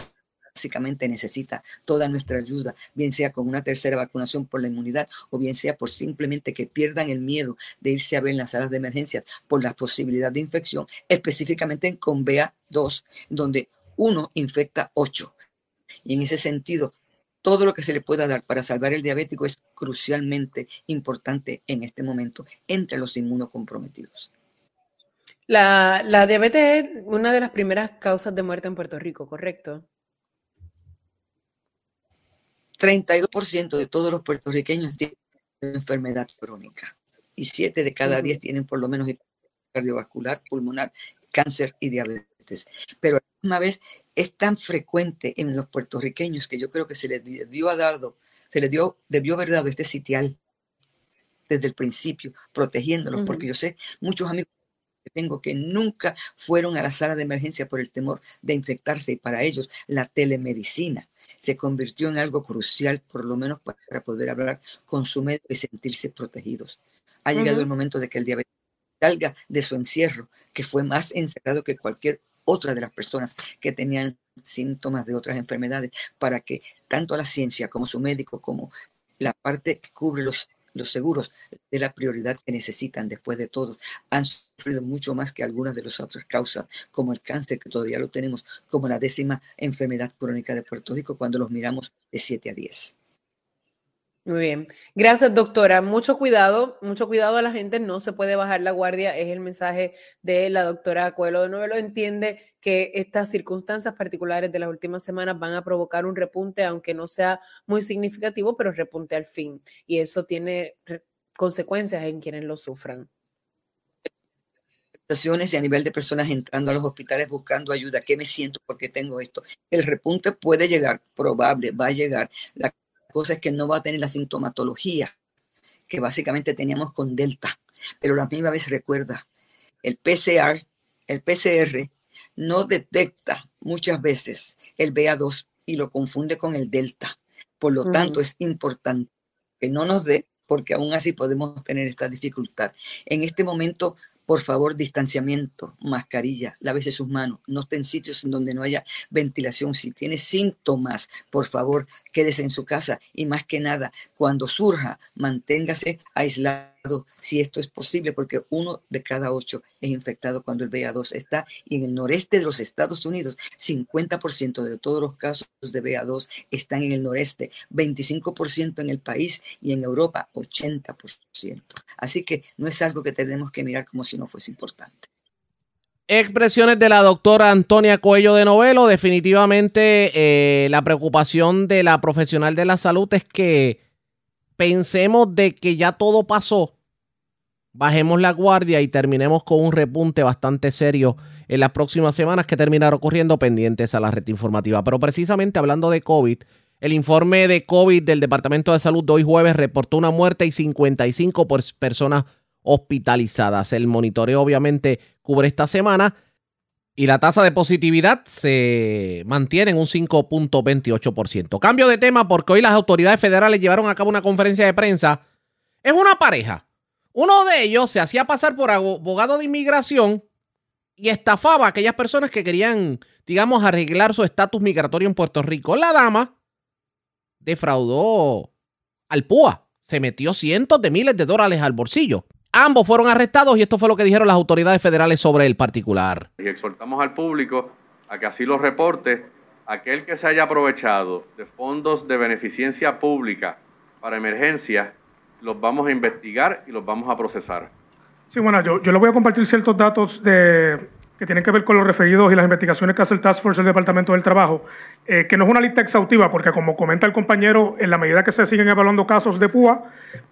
básicamente necesita toda nuestra ayuda, bien sea con una tercera vacunación por la inmunidad o bien sea por simplemente que pierdan el miedo de irse a ver en las salas de emergencia por la posibilidad de infección, específicamente con BA2, donde uno infecta 8. Y en ese sentido, todo lo que se le pueda dar para salvar el diabético es crucialmente importante en este momento entre los inmunocomprometidos. La, la diabetes es una de las primeras causas de muerte en Puerto Rico, ¿correcto? 32% de todos los puertorriqueños tienen enfermedad crónica y 7 de cada 10 tienen por lo menos cardiovascular, pulmonar, cáncer y diabetes. Pero a la misma vez es tan frecuente en los puertorriqueños que yo creo que se les debió haber dado, se les dio, debió haber dado este sitial desde el principio, protegiéndolos, porque yo sé muchos amigos tengo que nunca fueron a la sala de emergencia por el temor de infectarse y para ellos la telemedicina se convirtió en algo crucial, por lo menos para poder hablar con su médico y sentirse protegidos. Ha llegado el momento de que el diabetes salga de su encierro, que fue más encerrado que cualquier otra de las personas que tenían síntomas de otras enfermedades, para que tanto la ciencia como su médico, como la parte que cubre los, los seguros, de la prioridad que necesitan después de todo. Han sufrido mucho más que algunas de las otras causas, como el cáncer, que todavía lo tenemos, como la décima enfermedad crónica de Puerto Rico, cuando los miramos de 7 a 10. Muy bien. Gracias, doctora. Mucho cuidado, mucho cuidado a la gente. No se puede bajar la guardia. Es el mensaje de la doctora Cuelo de Novelo. Entiende que estas circunstancias particulares de las últimas semanas van a provocar un repunte, aunque no sea muy significativo, pero repunte al fin. Y eso tiene consecuencias en quienes lo sufran. y a nivel de personas entrando a los hospitales buscando ayuda. ¿Qué me siento? porque tengo esto? El repunte puede llegar, probable, va a llegar. Cosa es que no va a tener la sintomatología que básicamente teníamos con Delta. Pero la misma vez recuerda, el PCR, el PCR no detecta muchas veces el BA2 y lo confunde con el Delta. Por lo tanto, es importante que no nos dé, porque aún así podemos tener esta dificultad. En este momento, por favor, distanciamiento, mascarilla, lávese sus manos, no esté en sitios en donde no haya ventilación. Si tiene síntomas, por favor, quédese en su casa y más que nada, cuando surja, manténgase aislado si esto es posible, porque uno de cada ocho es infectado cuando el BA2 está y en el noreste de los Estados Unidos, 50% de todos los casos de BA2 están en el noreste, 25% en el país y en Europa 80%. Así que no es algo que tenemos que mirar como si no fuese importante. Expresiones de la doctora Antonia Cuello de Novelo. Definitivamente eh, la preocupación de la profesional de la salud es que pensemos de que ya todo pasó, bajemos la guardia y terminemos con un repunte bastante serio en las próximas semanas que terminará ocurriendo pendientes a la red informativa. Pero precisamente hablando de COVID, el informe de COVID del Departamento de Salud de hoy jueves reportó una muerte y 55 personas hospitalizadas. El monitoreo obviamente cubre esta semana y la tasa de positividad se mantiene en un 5.28%. Cambio de tema porque hoy las autoridades federales llevaron a cabo una conferencia de prensa. Es una pareja. Uno de ellos se hacía pasar por abogado de inmigración y estafaba a aquellas personas que querían, digamos, arreglar su estatus migratorio en Puerto Rico. La dama defraudó al PUA. Se metió cientos de miles de dólares al bolsillo. Ambos fueron arrestados y esto fue lo que dijeron las autoridades federales sobre el particular. Y exhortamos al público a que así lo reporte aquel que se haya aprovechado de fondos de beneficencia pública para emergencias, los vamos a investigar y los vamos a procesar. Sí, bueno, yo, yo le voy a compartir ciertos datos de, que tienen que ver con los referidos y las investigaciones que hace el Task Force del Departamento del Trabajo, eh, que no es una lista exhaustiva, porque como comenta el compañero, en la medida que se siguen evaluando casos de PUA,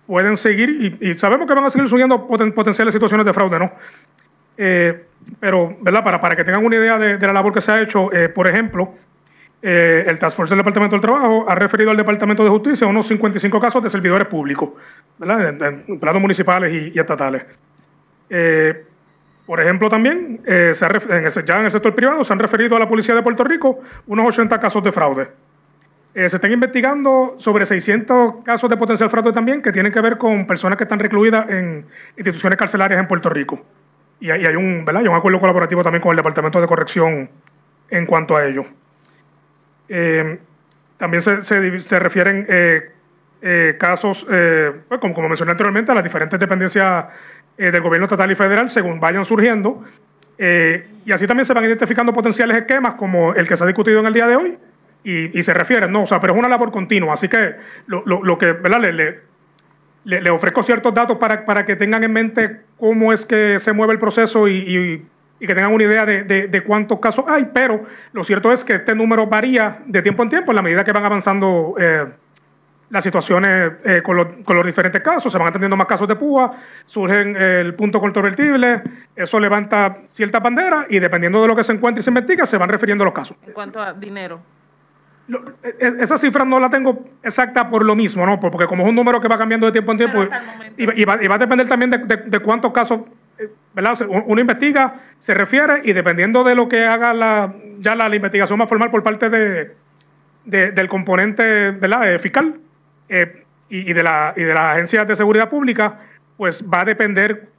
pueden seguir, y, sabemos que van a seguir subiendo potenciales situaciones de fraude, ¿no? Eh, pero, ¿verdad? Para, para que tengan una idea de, la labor que se ha hecho, eh, por ejemplo, el Task Force del Departamento del Trabajo ha referido al Departamento de Justicia unos 55 casos de servidores públicos, ¿verdad? En, planos municipales y, estatales. Por ejemplo, también eh, se en ya en el sector privado se han referido a la Policía de Puerto Rico unos 80 casos de fraude. Eh, se están investigando sobre 600 casos de potencial fraude también que tienen que ver con personas que están recluidas en instituciones carcelarias en Puerto Rico. Y, hay, un, ¿verdad? hay un acuerdo colaborativo también con el Departamento de Corrección en cuanto a ello. Eh, también se, se, refieren casos, pues, como, como mencioné anteriormente, a las diferentes dependencias eh, del gobierno estatal y federal según vayan surgiendo. Eh, y así también se van identificando potenciales esquemas como el que se ha discutido en el día de hoy y, se refieren, ¿no? O sea, pero es una labor continua. Así que lo, lo, que, ¿verdad? Le, le, ofrezco ciertos datos para, para que tengan en mente cómo es que se mueve el proceso y, y que tengan una idea de, de, cuántos casos hay, pero lo cierto es que este número varía de tiempo en tiempo en la medida que van avanzando eh, las situaciones eh, con, los, con, los, diferentes casos, se van atendiendo más casos de púa, surgen el punto controvertible, eso levanta cierta bandera y dependiendo de lo que se encuentre y se investiga, se van refiriendo los casos. En cuanto a dinero. E, e, esa cifra no la tengo exacta por lo mismo, ¿no? Porque como es un número que va cambiando de tiempo en tiempo y, va, a depender también de, cuántos casos, eh, ¿verdad? Uno investiga, se refiere y dependiendo de lo que haga la, ya la, investigación más formal por parte de, del componente ¿verdad? fiscal, eh, y, de la, y de las agencias de seguridad pública, pues va a depender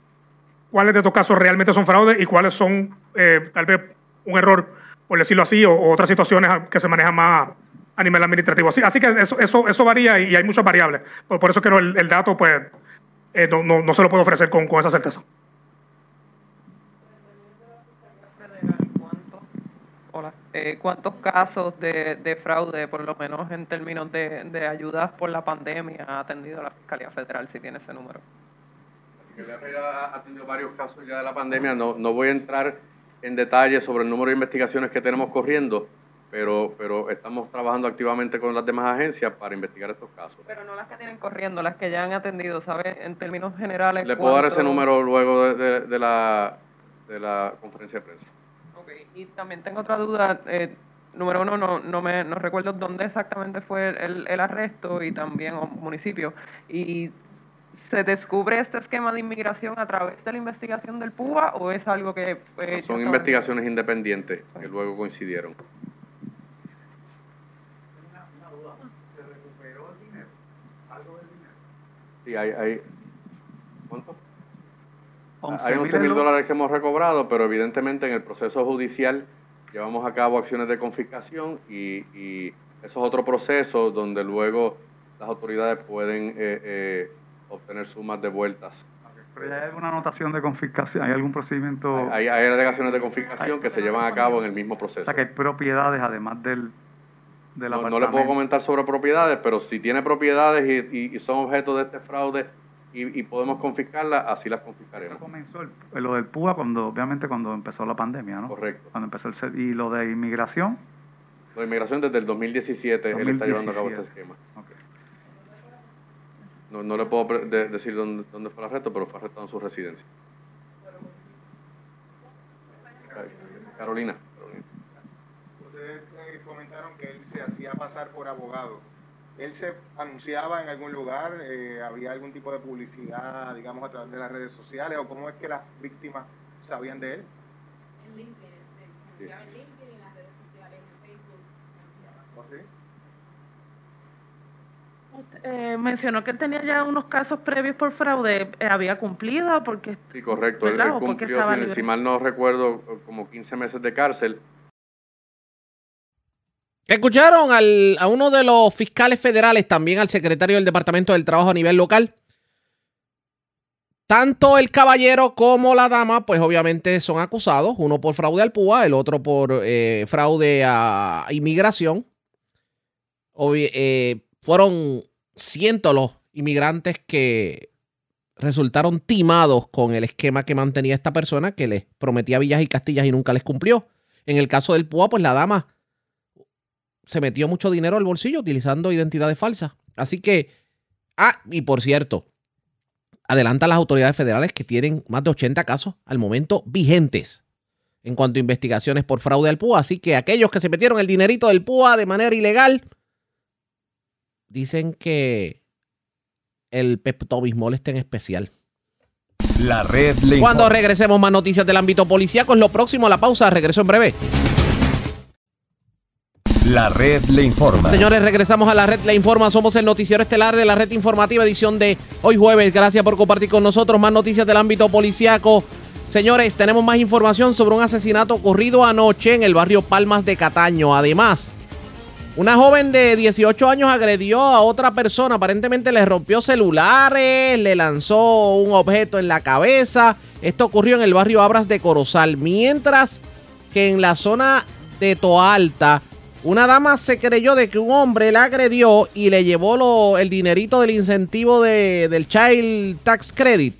cuáles de estos casos realmente son fraudes y cuáles son eh, tal vez un error, por decirlo así, o, otras situaciones que se manejan más a nivel administrativo. Así, así que eso, eso, eso varía y, hay muchas variables. Por, eso que el, el dato pues eh, no, no, no, se lo puedo ofrecer con, con esa certeza. Eh, cuántos casos de, fraude, por lo menos en términos de, de ayudas por la pandemia, ha atendido la Fiscalía Federal, si tiene ese número. La Fiscalía Federal ha atendido varios casos ya de la pandemia. No, no voy a entrar en detalle sobre el número de investigaciones que tenemos corriendo, pero, pero estamos trabajando activamente con las demás agencias para investigar estos casos. Pero no las que tienen corriendo, las que ya han atendido, ¿sabe? En términos generales. Le puedo dar ese número luego de, de, la, de la conferencia de prensa y también tengo otra duda. Eh, número uno, no, no, me, no recuerdo dónde exactamente fue el, el arresto y también o municipio. Y ¿Se descubre este esquema de inmigración a través de la investigación del PUA o es algo que... son investigaciones independientes que luego coincidieron. Sí, hay, hay ¿cuánto? Hay 11 mil dólares que hemos recobrado, pero evidentemente en el proceso judicial llevamos a cabo acciones de confiscación y, y eso es otro proceso donde luego las autoridades pueden eh, eh, obtener sumas de vueltas. ¿Pero hay alguna anotación de confiscación? ¿Hay algún procedimiento? Hay, hay alegaciones de confiscación que se llevan a cabo en el mismo proceso. O sea, que hay propiedades además del, del no, no, le puedo comentar sobre propiedades, pero si tiene propiedades y, y, son objeto de este fraude y, y, podemos confiscarlas, así las confiscaremos. comenzó lo del PUA cuando, obviamente, cuando empezó la pandemia, ¿no? Correcto. Cuando empezó el, ¿Y lo de inmigración? Lo de inmigración desde el 2017, 2017. él está llevando a cabo este esquema. Okay. No, no le puedo decir dónde, dónde fue el arresto, pero fue arrestado en su residencia. Carolina. Ustedes eh, comentaron que él se hacía pasar por abogado. ¿Él se anunciaba en algún lugar? Eh, ¿Había algún tipo de publicidad, digamos, a través de las redes sociales? ¿O cómo es que las víctimas sabían de él? En LinkedIn, se anunciaba en LinkedIn, en las redes sociales, en Facebook. ¿O sí? Eh, mencionó que él tenía ya unos casos previos por fraude. Eh, ¿Había cumplido? porque Sí, correcto. Él, cumplió, si, mal no recuerdo, como 15 meses de cárcel. Escucharon al, a uno de los fiscales federales, también al secretario del Departamento del Trabajo a nivel local. Tanto el caballero como la dama, pues obviamente son acusados, uno por fraude al PUA, el otro por eh, fraude a inmigración. eh, fueron cientos los inmigrantes que resultaron timados con el esquema que mantenía esta persona que les prometía villas y castillas y nunca les cumplió. En el caso del PUA, pues la dama se metió mucho dinero al bolsillo utilizando identidades falsas. Así que, ah, y por cierto, adelanta las autoridades federales que tienen más de 80 casos al momento vigentes en cuanto a investigaciones por fraude al PUA. Así que aquellos que se metieron el dinerito del PUA de manera ilegal, dicen que el Pepto-Bismol está en especial. La red le Cuando regresemos más noticias del ámbito policíaco, es lo próximo a la pausa. Regreso en breve. La red le informa. Señores, regresamos a la red le informa. Somos el noticiero estelar de la red informativa, edición de hoy jueves. Gracias por compartir con nosotros más noticias del ámbito policíaco. Señores, tenemos más información sobre un asesinato ocurrido anoche en el barrio Palmas de Cataño. Además, una joven de 18 años agredió a otra persona, aparentemente le rompió celulares, le lanzó un objeto en la cabeza. Esto ocurrió en el barrio Abras de Corozal, mientras que en la zona de Toalta, una dama se creyó de que un hombre la agredió y le llevó lo, el dinerito del incentivo de, del Child Tax Credit.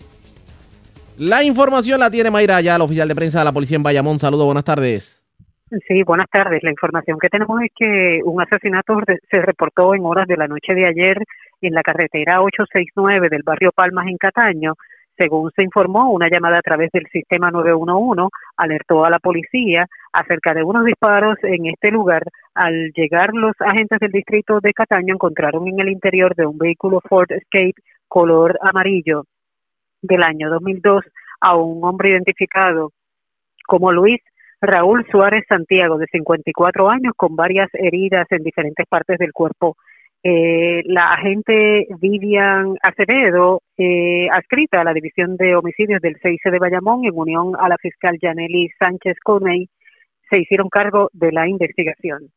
La información la tiene Mayra ya, el oficial de prensa de la policía en Bayamón. Saludos, buenas tardes. Sí, buenas tardes. La información que tenemos es que un asesinato se reportó en horas de la noche de ayer en la carretera 869 del barrio Palmas en Cataño. Según se informó, una llamada a través del sistema 911 alertó a la policía acerca de unos disparos en este lugar. Al llegar los agentes del distrito de Cataño encontraron en el interior de un vehículo Ford Escape color amarillo del año 2002 a un hombre identificado como Luis Raúl Suárez Santiago, de 54 años, con varias heridas en diferentes partes del cuerpo. Eh, la agente Vivian Acevedo, eh, adscrita a la División de Homicidios del CIC de Bayamón, en unión a la fiscal Yaneli Sánchez Coney, se hicieron cargo de la investigación.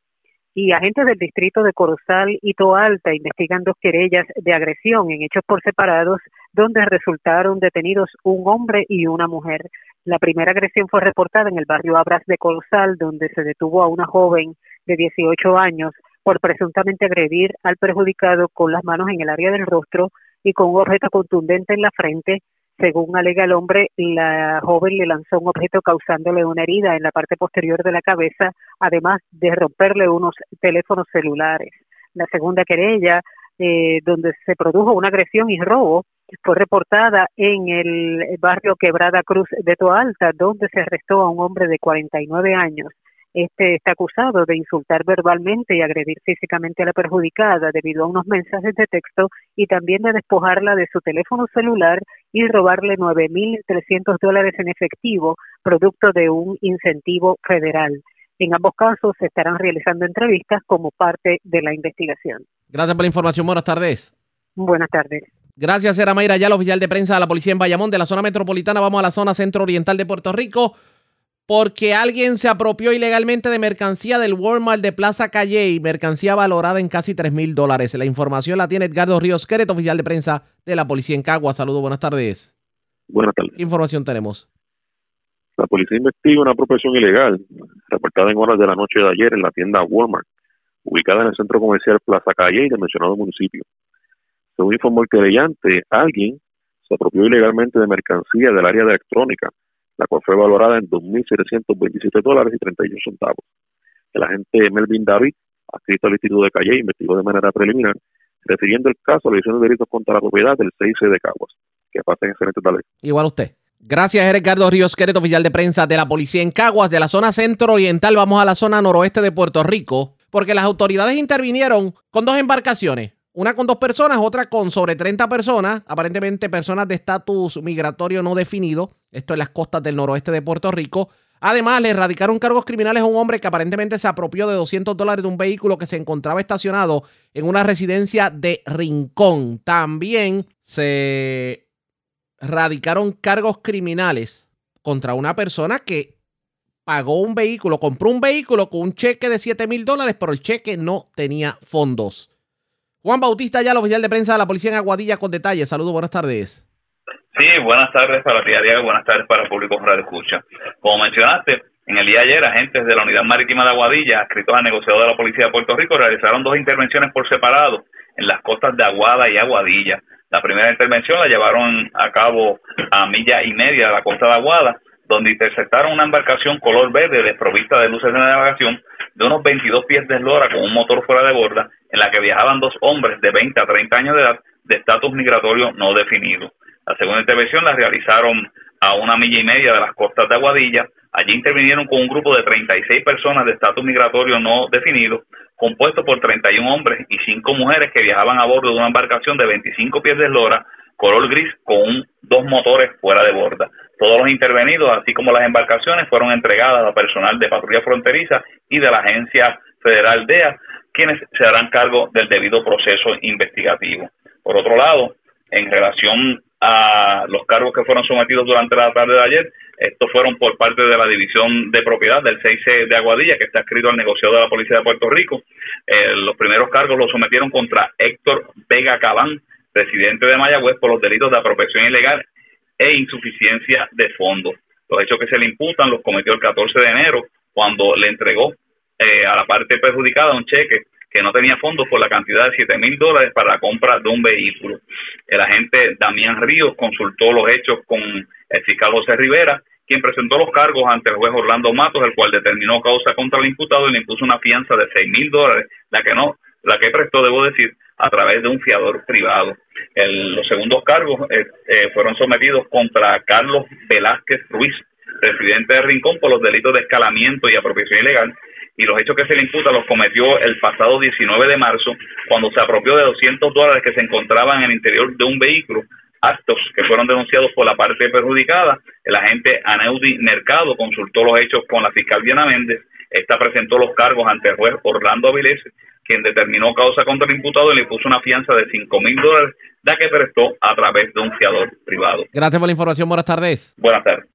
Y agentes del distrito de Corozal y Toalta investigan dos querellas de agresión en hechos por separados, donde resultaron detenidos un hombre y una mujer. La primera agresión fue reportada en el barrio Abras de Colosal, donde se detuvo a una joven de 18 años por presuntamente agredir al perjudicado con las manos en el área del rostro y con un objeto contundente en la frente. Según alega el hombre, la joven le lanzó un objeto causándole una herida en la parte posterior de la cabeza, además de romperle unos teléfonos celulares. La segunda querella, eh, donde se produjo una agresión y robo, fue reportada en el barrio Quebrada Cruz de Toalta, donde se arrestó a un hombre de 49 años. Este está acusado de insultar verbalmente y agredir físicamente a la perjudicada debido a unos mensajes de texto y también de despojarla de su teléfono celular y robarle 9.300 dólares en efectivo, producto de un incentivo federal. En ambos casos se estarán realizando entrevistas como parte de la investigación. Gracias por la información. Buenas tardes. Buenas tardes. Gracias, era Mayra el oficial de prensa de la policía en Bayamón, de la zona metropolitana. Vamos a la zona centro-oriental de Puerto Rico, porque alguien se apropió ilegalmente de mercancía del Walmart de Plaza Calle y mercancía valorada en casi 3 mil dólares. La información la tiene Edgardo Ríos Queret, oficial de prensa de la policía en Cagua. Saludos, buenas tardes. Buenas tardes. ¿Qué información tenemos? La policía investiga una apropiación ilegal reportada en horas de la noche de ayer en la tienda Walmart, ubicada en el centro comercial Plaza Calle y del mencionado municipio. Según informó el querellante, alguien se apropió ilegalmente de mercancía del área de electrónica, la cual fue valorada en 2.727 dólares y 31 centavos. El agente Melvin David, adscrito al Instituto de Calle, investigó de manera preliminar, refiriendo el caso a la división de delitos contra la propiedad del 6C de Caguas. Que pasen excelente tarde. Igual usted. Gracias, Ricardo Ríos Quereto, oficial de prensa de la policía en Caguas, de la zona centro-oriental. Vamos a la zona noroeste de Puerto Rico, porque las autoridades intervinieron con dos embarcaciones. Una con dos personas, otra con sobre 30 personas, aparentemente personas de estatus migratorio no definido. Esto en las costas del noroeste de Puerto Rico. Además, le erradicaron cargos criminales a un hombre que aparentemente se apropió de 200 dólares de un vehículo que se encontraba estacionado en una residencia de Rincón. También se radicaron cargos criminales contra una persona que pagó un vehículo, compró un vehículo con un cheque de 7 mil dólares, pero el cheque no tenía fondos. Juan Bautista, ya el oficial de prensa de la policía en Aguadilla, con detalles. Saludos, buenas tardes. Sí, buenas tardes para ti, Ariel, buenas tardes para el público Radio Escucha. Como mencionaste, en el día de ayer, agentes de la Unidad Marítima de Aguadilla, adscritos al negociador de la Policía de Puerto Rico, realizaron dos intervenciones por separado en las costas de Aguada y Aguadilla. La primera intervención la llevaron a cabo a milla y media de la costa de Aguada, donde interceptaron una embarcación color verde desprovista de luces de navegación de unos 22 pies de eslora con un motor fuera de borda, en la que viajaban dos hombres de 20 a 30 años de edad de estatus migratorio no definido. La segunda intervención la realizaron a una milla y media de las costas de Aguadilla. Allí intervinieron con un grupo de 36 personas de estatus migratorio no definido, compuesto por 31 hombres y 5 mujeres que viajaban a bordo de una embarcación de 25 pies de eslora, color gris, con dos motores fuera de borda. Todos los intervenidos, así como las embarcaciones, fueron entregadas a personal de patrulla fronteriza y de la Agencia Federal DEA, quienes se harán cargo del debido proceso investigativo. Por otro lado, en relación a los cargos que fueron sometidos durante la tarde de ayer, estos fueron por parte de la División de Propiedad del 6C de Aguadilla, que está escrito al negociado de la Policía de Puerto Rico. Eh, los primeros cargos los sometieron contra Héctor Vega Cabán, presidente de Mayagüez, por los delitos de apropiación ilegal e insuficiencia de fondos. Los hechos que se le imputan los cometió el 14 de enero, cuando le entregó eh, a la parte perjudicada un cheque que no tenía fondos por la cantidad de 7 mil dólares para la compra de un vehículo. El agente Damián Ríos consultó los hechos con el fiscal José Rivera, quien presentó los cargos ante el juez Orlando Matos, el cual determinó causa contra el imputado y le impuso una fianza de 6 mil dólares, la que no, la que prestó, debo decir, a través de un fiador privado. los segundos cargos eh, eh, fueron sometidos contra Carlos Velázquez Ruiz, residente de Rincón, por los delitos de escalamiento y apropiación ilegal, y los hechos que se le imputa los cometió el pasado 19 de marzo, cuando se apropió de 200 dólares que se encontraban en el interior de un vehículo, actos que fueron denunciados por la parte perjudicada. El agente Aneudi Mercado consultó los hechos con la fiscal Diana Méndez. Esta presentó los cargos ante el juez Orlando Avilés, quien determinó causa contra el imputado y le puso una fianza de 5 mil dólares, la que prestó a través de un fiador privado. Gracias por la información. Buenas tardes. Buenas tardes.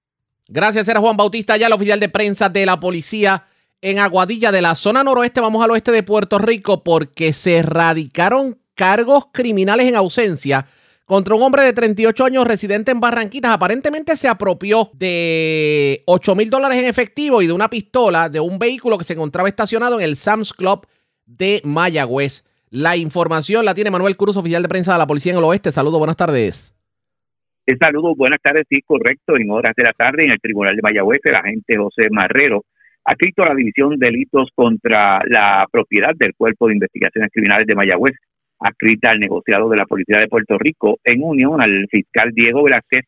Gracias, era Juan Bautista, ya el oficial de prensa de la policía en Aguadilla, de la zona noroeste, vamos al oeste de Puerto Rico, porque se erradicaron cargos criminales en ausencia contra un hombre de 38 años residente en Barranquitas. Aparentemente se apropió de 8 mil dólares en efectivo y de una pistola de un vehículo que se encontraba estacionado en el Sam's Club de Mayagüez. La información la tiene Manuel Cruz, oficial de prensa de la Policía en el Oeste. Saludos, buenas tardes. Saludos, buenas tardes. Sí, correcto. En horas de la tarde en el Tribunal de Mayagüez, el agente José Marrero adscrito a la División de Delitos contra la Propiedad del Cuerpo de Investigaciones Criminales de Mayagüez, adscrita al negociado de la Policía de Puerto Rico, en unión al fiscal Diego Velázquez,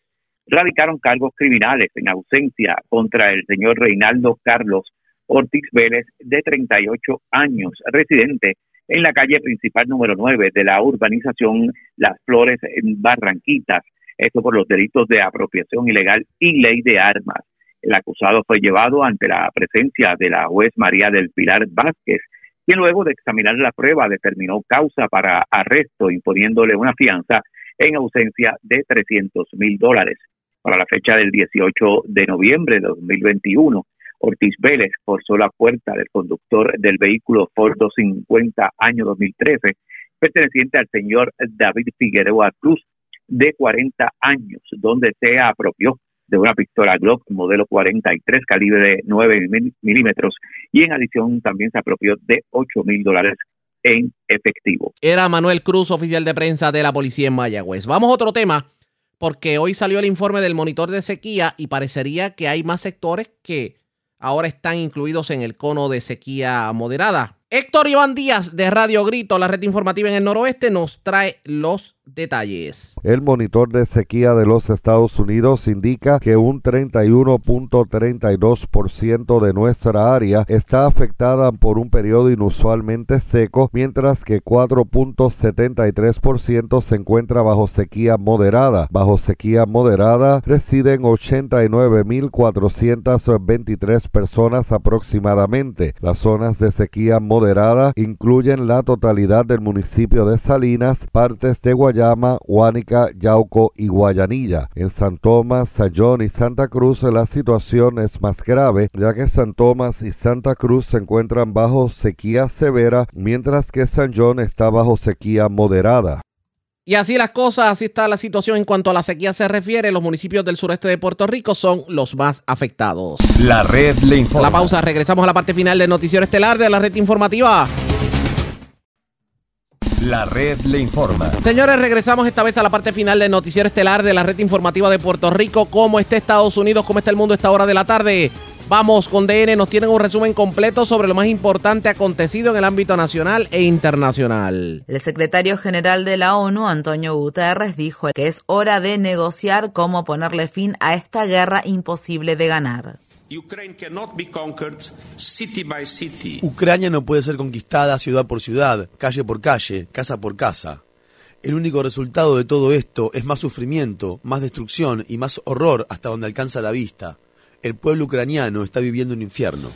radicaron cargos criminales en ausencia contra el señor Reinaldo Carlos Ortiz Vélez, de 38 años, residente en la calle principal número 9 de la urbanización Las Flores en Barranquitas, esto por los delitos de apropiación ilegal y ley de armas. El acusado fue llevado ante la presencia de la juez María del Pilar Vázquez, quien luego de examinar la prueba determinó causa para arresto, imponiéndole una fianza en ausencia de 300 mil dólares. Para la fecha del 18 de noviembre de 2021, Ortiz Vélez forzó la puerta del conductor del vehículo Ford 250 año 2013, perteneciente al señor David Figueroa Cruz, de 40 años, donde se apropió de una pistola Glock modelo 43 calibre de 9 milímetros y en adición también se apropió de 8 mil dólares en efectivo. Era Manuel Cruz, oficial de prensa de la policía en Mayagüez. Vamos a otro tema, porque hoy salió el informe del monitor de sequía y parecería que hay más sectores que ahora están incluidos en el cono de sequía moderada. Héctor Iván Díaz de Radio Grito, la red informativa en el noroeste, nos trae los detalles. El monitor de sequía de los Estados Unidos indica que un 31.32% de nuestra área está afectada por un periodo inusualmente seco, mientras que 4.73% se encuentra bajo sequía moderada. Bajo sequía moderada residen 89.423 personas aproximadamente. Las zonas de sequía moderada incluyen la totalidad del municipio de Salinas, partes de Guayama, Huánica, Yauco y Guayanilla. En San Tomás, Sayón y Santa Cruz la situación es más grave, ya que San Tomás y Santa Cruz se encuentran bajo sequía severa, mientras que San John está bajo sequía moderada. Y así las cosas, así está la situación en cuanto a la sequía se refiere. Los municipios del sureste de Puerto Rico son los más afectados. La red le informa. La pausa, regresamos a la parte final del noticiero estelar de la red informativa. La red le informa. Señores, regresamos esta vez a la parte final del noticiero estelar de la red informativa de Puerto Rico. ¿Cómo está Estados Unidos? ¿Cómo está el mundo a esta hora de la tarde? Vamos con DN, nos tienen un resumen completo sobre lo más importante acontecido en el ámbito nacional e internacional. El secretario general de la ONU, Antonio Guterres, dijo que es hora de negociar cómo ponerle fin a esta guerra imposible de ganar. Ucrania no puede ser conquistada ciudad por ciudad, calle por calle, casa por casa. El único resultado de todo esto es más sufrimiento, más destrucción y más horror hasta donde alcanza la vista. El pueblo ucraniano está viviendo un infierno.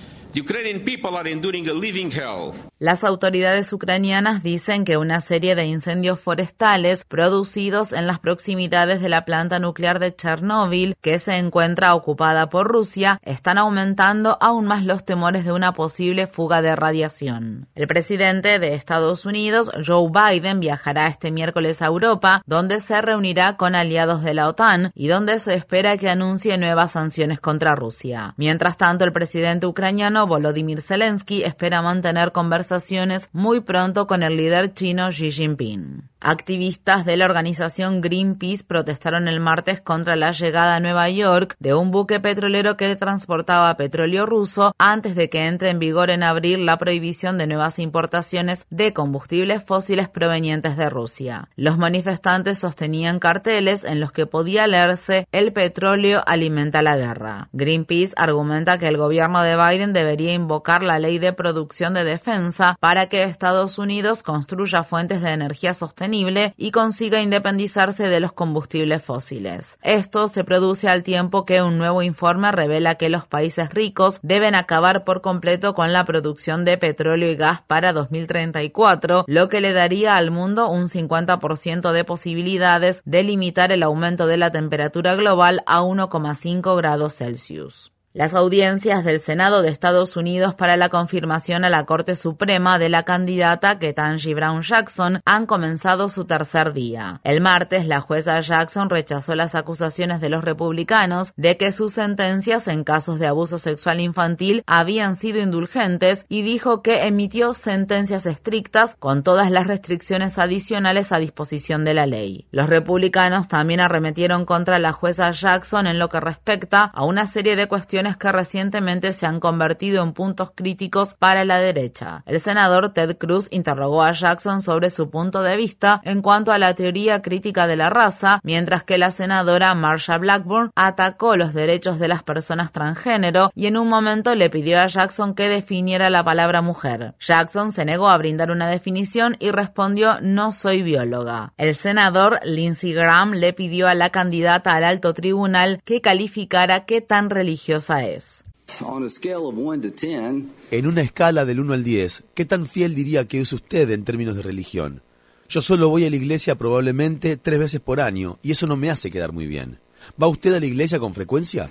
Las autoridades ucranianas dicen que una serie de incendios forestales producidos en las proximidades de la planta nuclear de Chernóbil, que se encuentra ocupada por Rusia, están aumentando aún más los temores de una posible fuga de radiación. El presidente de Estados Unidos, Joe Biden, viajará este miércoles a Europa, donde se reunirá con aliados de la OTAN y donde se espera que anuncie nuevas sanciones contra Rusia. Mientras tanto, el presidente ucraniano Volodymyr Zelensky espera mantener conversaciones muy pronto con el líder chino Xi Jinping. Activistas de la organización Greenpeace protestaron el martes contra la llegada a Nueva York de un buque petrolero que transportaba petróleo ruso antes de que entre en vigor en abril la prohibición de nuevas importaciones de combustibles fósiles provenientes de Rusia. Los manifestantes sostenían carteles en los que podía leerse el petróleo alimenta la guerra. Greenpeace argumenta que el gobierno de Biden debería invocar la ley de producción de defensa para que Estados Unidos construya fuentes de energía sostenible y consiga independizarse de los combustibles fósiles. Esto se produce al tiempo que un nuevo informe revela que los países ricos deben acabar por completo con la producción de petróleo y gas para 2034, lo que le daría al mundo un 50% de posibilidades de limitar el aumento de la temperatura global a 1,5 grados Celsius. Las audiencias del Senado de Estados Unidos para la confirmación a la Corte Suprema de la candidata Ketanji Brown Jackson han comenzado su tercer día. El martes, la jueza Jackson rechazó las acusaciones de los republicanos de que sus sentencias en casos de abuso sexual infantil habían sido indulgentes y dijo que emitió sentencias estrictas con todas las restricciones adicionales a disposición de la ley. Los republicanos también arremetieron contra la jueza Jackson en lo que respecta a una serie de cuestiones que recientemente se han convertido en puntos críticos para la derecha. El senador Ted Cruz interrogó a Jackson sobre su punto de vista en cuanto a la teoría crítica de la raza, mientras que la senadora Marsha Blackburn atacó los derechos de las personas transgénero y en un momento le pidió a Jackson que definiera la palabra mujer. Jackson se negó a brindar una definición y respondió no soy bióloga. El senador Lindsey Graham le pidió a la candidata al alto tribunal que calificara qué tan religiosa es. En una escala del 1 al 10, ¿qué tan fiel diría que es usted en términos de religión? Yo solo voy a la iglesia probablemente tres veces por año y eso no me hace quedar muy bien. ¿Va usted a la iglesia con frecuencia?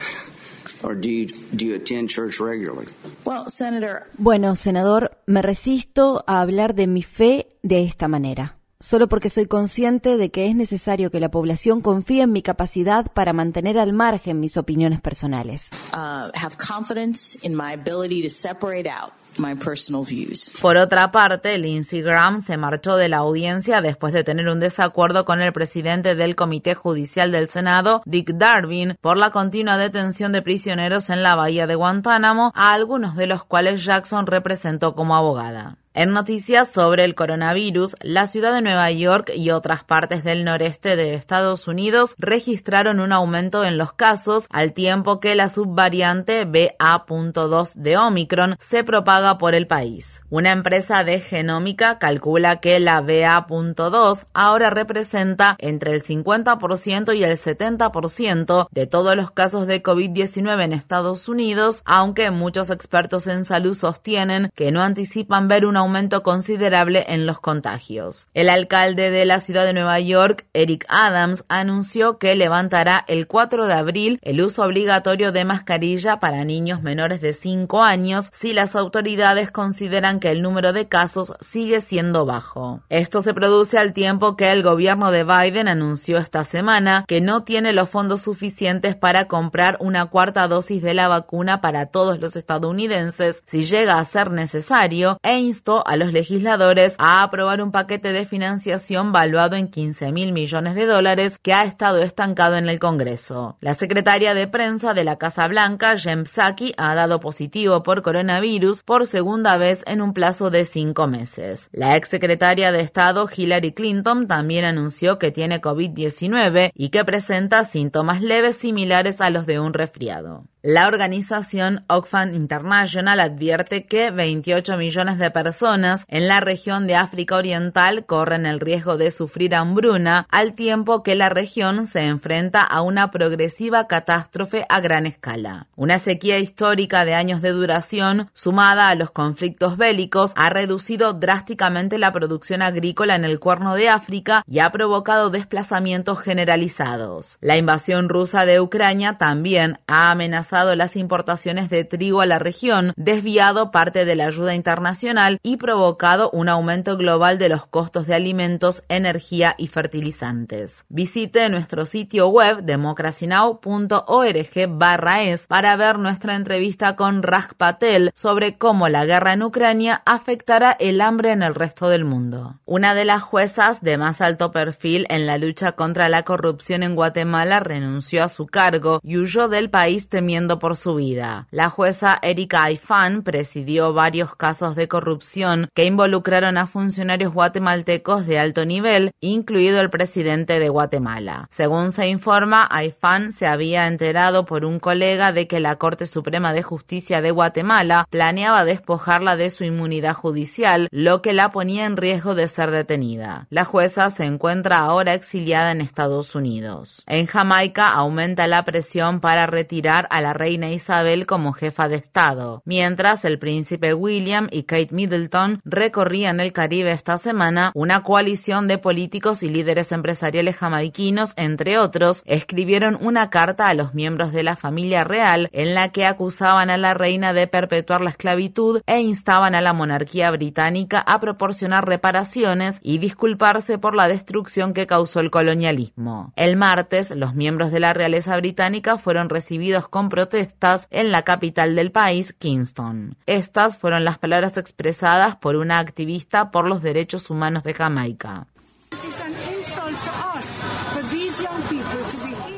Bueno, senador, me resisto a hablar de mi fe de esta manera solo porque soy consciente de que es necesario que la población confíe en mi capacidad para mantener al margen mis opiniones personales. Uh, have confidence in my ability to separate out my personal views. Por otra parte, Lindsey Graham se marchó de la audiencia después de tener un desacuerdo con el presidente del Comité Judicial del Senado, Dick Darvin, por la continua detención de prisioneros en la bahía de Guantánamo, a algunos de los cuales Jackson representó como abogada. En noticias sobre el coronavirus, la ciudad de Nueva York y otras partes del noreste de Estados Unidos registraron un aumento en los casos al tiempo que la subvariante BA.2 de Omicron se propaga por el país. Una empresa de genómica calcula que la BA.2 ahora representa entre el 50% y el 70% de todos los casos de COVID-19 en Estados Unidos, aunque muchos expertos en salud sostienen que no anticipan ver un aumento aumento considerable en los contagios. El alcalde de la ciudad de Nueva York, Eric Adams, anunció que levantará el 4 de abril el uso obligatorio de mascarilla para niños menores de 5 años si las autoridades consideran que el número de casos sigue siendo bajo. Esto se produce al tiempo que el gobierno de Biden anunció esta semana que no tiene los fondos suficientes para comprar una cuarta dosis de la vacuna para todos los estadounidenses si llega a ser necesario e instó a los legisladores a aprobar un paquete de financiación valuado en 15 mil millones de dólares que ha estado estancado en el Congreso. La secretaria de prensa de la Casa Blanca, Jem Psaki, ha dado positivo por coronavirus por segunda vez en un plazo de cinco meses. La exsecretaria de Estado, Hillary Clinton, también anunció que tiene COVID-19 y que presenta síntomas leves similares a los de un resfriado. La organización Oxfam International advierte que 28 millones de personas en la región de África Oriental corren el riesgo de sufrir hambruna, al tiempo que la región se enfrenta a una progresiva catástrofe a gran escala. Una sequía histórica de años de duración, sumada a los conflictos bélicos, ha reducido drásticamente la producción agrícola en el cuerno de África y ha provocado desplazamientos generalizados. La invasión rusa de Ucrania también ha amenazado las importaciones de trigo a la región, desviado parte de la ayuda internacional y provocado un aumento global de los costos de alimentos, energía y fertilizantes. Visite nuestro sitio web democracynow.org/es para ver nuestra entrevista con Raj Patel sobre cómo la guerra en Ucrania afectará el hambre en el resto del mundo. Una de las juezas de más alto perfil en la lucha contra la corrupción en Guatemala renunció a su cargo y huyó del país temiendo por su vida. La jueza Erika Aifán presidió varios casos de corrupción que involucraron a funcionarios guatemaltecos de alto nivel, incluido el presidente de Guatemala. Según se informa, Aifán se había enterado por un colega de que la Corte Suprema de Justicia de Guatemala planeaba despojarla de su inmunidad judicial, lo que la ponía en riesgo de ser detenida. La jueza se encuentra ahora exiliada en Estados Unidos. En Jamaica aumenta la presión para retirar a la reina Isabel como jefa de Estado, mientras el príncipe William y Kate Middleton recorrían el Caribe esta semana, una coalición de políticos y líderes empresariales jamaiquinos, entre otros, escribieron una carta a los miembros de la familia real en la que acusaban a la reina de perpetuar la esclavitud e instaban a la monarquía británica a proporcionar reparaciones y disculparse por la destrucción que causó el colonialismo. El martes, los miembros de la realeza británica fueron recibidos con protestas en la capital del país, Kingston. Estas fueron las palabras expresadas por una activista por los derechos humanos de Jamaica.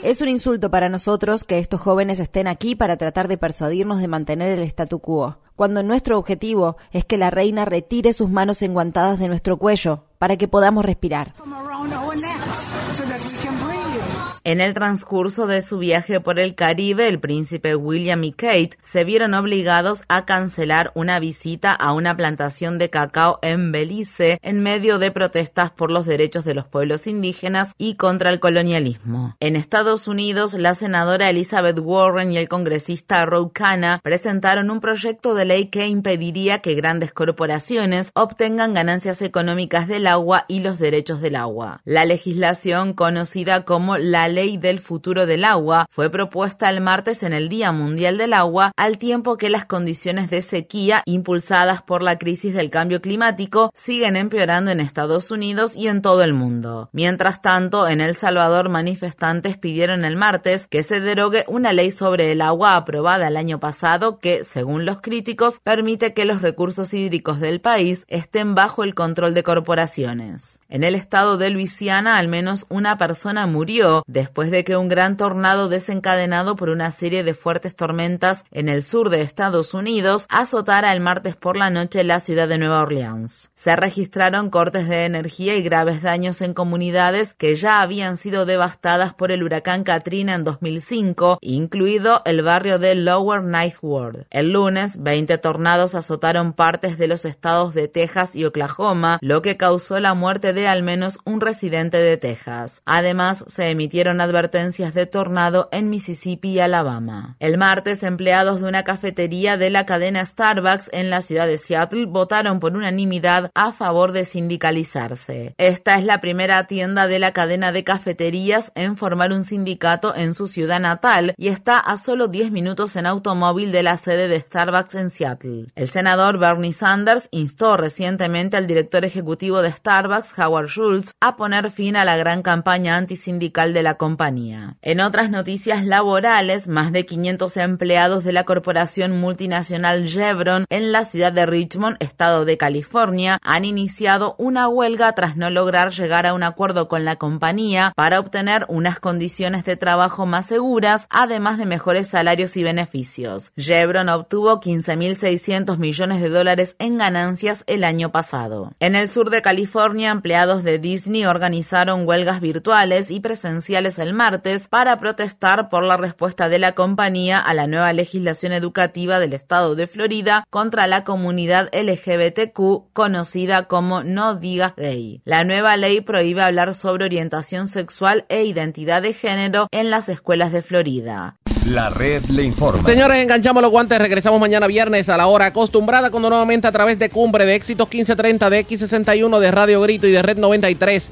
Es un insulto para nosotros que estos jóvenes estén aquí para tratar de persuadirnos de mantener el statu quo, cuando nuestro objetivo es que la reina retire sus manos enguantadas de nuestro cuello para que podamos respirar. En el transcurso de su viaje por el Caribe, el príncipe William y Kate se vieron obligados a cancelar una visita a una plantación de cacao en Belice en medio de protestas por los derechos de los pueblos indígenas y contra el colonialismo. En Estados Unidos, la senadora Elizabeth Warren y el congresista Ro Khanna presentaron un proyecto de ley que impediría que grandes corporaciones obtengan ganancias económicas del agua y los derechos del agua. La legislación conocida como la Ley del Futuro del Agua fue propuesta el martes en el Día Mundial del Agua, al tiempo que las condiciones de sequía impulsadas por la crisis del cambio climático siguen empeorando en Estados Unidos y en todo el mundo. Mientras tanto, en El Salvador manifestantes pidieron el martes que se derogue una ley sobre el agua aprobada el año pasado que, según los críticos, permite que los recursos hídricos del país estén bajo el control de corporaciones. En el estado de Luisiana, al menos una persona murió después de que un gran tornado desencadenado por una serie de fuertes tormentas en el sur de Estados Unidos azotara el martes por la noche la ciudad de Nueva Orleans. Se registraron cortes de energía y graves daños en comunidades que ya habían sido devastadas por el huracán Katrina en 2005, incluido el barrio de Lower Ninth Ward. El lunes, 20 tornados azotaron partes de los estados de Texas y Oklahoma, lo que causó la muerte de al menos un residente de Texas. Además, se emitieron advertencias de tornado en Mississippi y Alabama. El martes, empleados de una cafetería de la cadena Starbucks en la ciudad de Seattle votaron por unanimidad a favor de sindicalizarse. Esta es la primera tienda de la cadena de cafeterías en formar un sindicato en su ciudad natal y está a solo 10 minutos en automóvil de la sede de Starbucks en Seattle. El senador Bernie Sanders instó recientemente al director ejecutivo de Starbucks, Howard Schultz, a poner fin a la gran campaña antisindical de la compañía. En otras noticias laborales, más de 500 empleados de la corporación multinacional Chevron en la ciudad de Richmond, estado de California, han iniciado una huelga tras no lograr llegar a un acuerdo con la compañía para obtener unas condiciones de trabajo más seguras, además de mejores salarios y beneficios. Chevron obtuvo 15.600 millones de dólares en ganancias el año pasado. En el sur de California, empleados de Disney organizaron huelgas virtuales y presenciales el martes para protestar por la respuesta de la compañía a la nueva legislación educativa del estado de Florida contra la comunidad LGBTQ conocida como No Digas Gay. La nueva ley prohíbe hablar sobre orientación sexual e identidad de género en las escuelas de Florida. La red le informa. Señores, enganchamos los guantes. Regresamos mañana viernes a la hora acostumbrada, cuando nuevamente a través de Cumbre de Éxitos 1530, de X61, de Radio Grito y de Red 93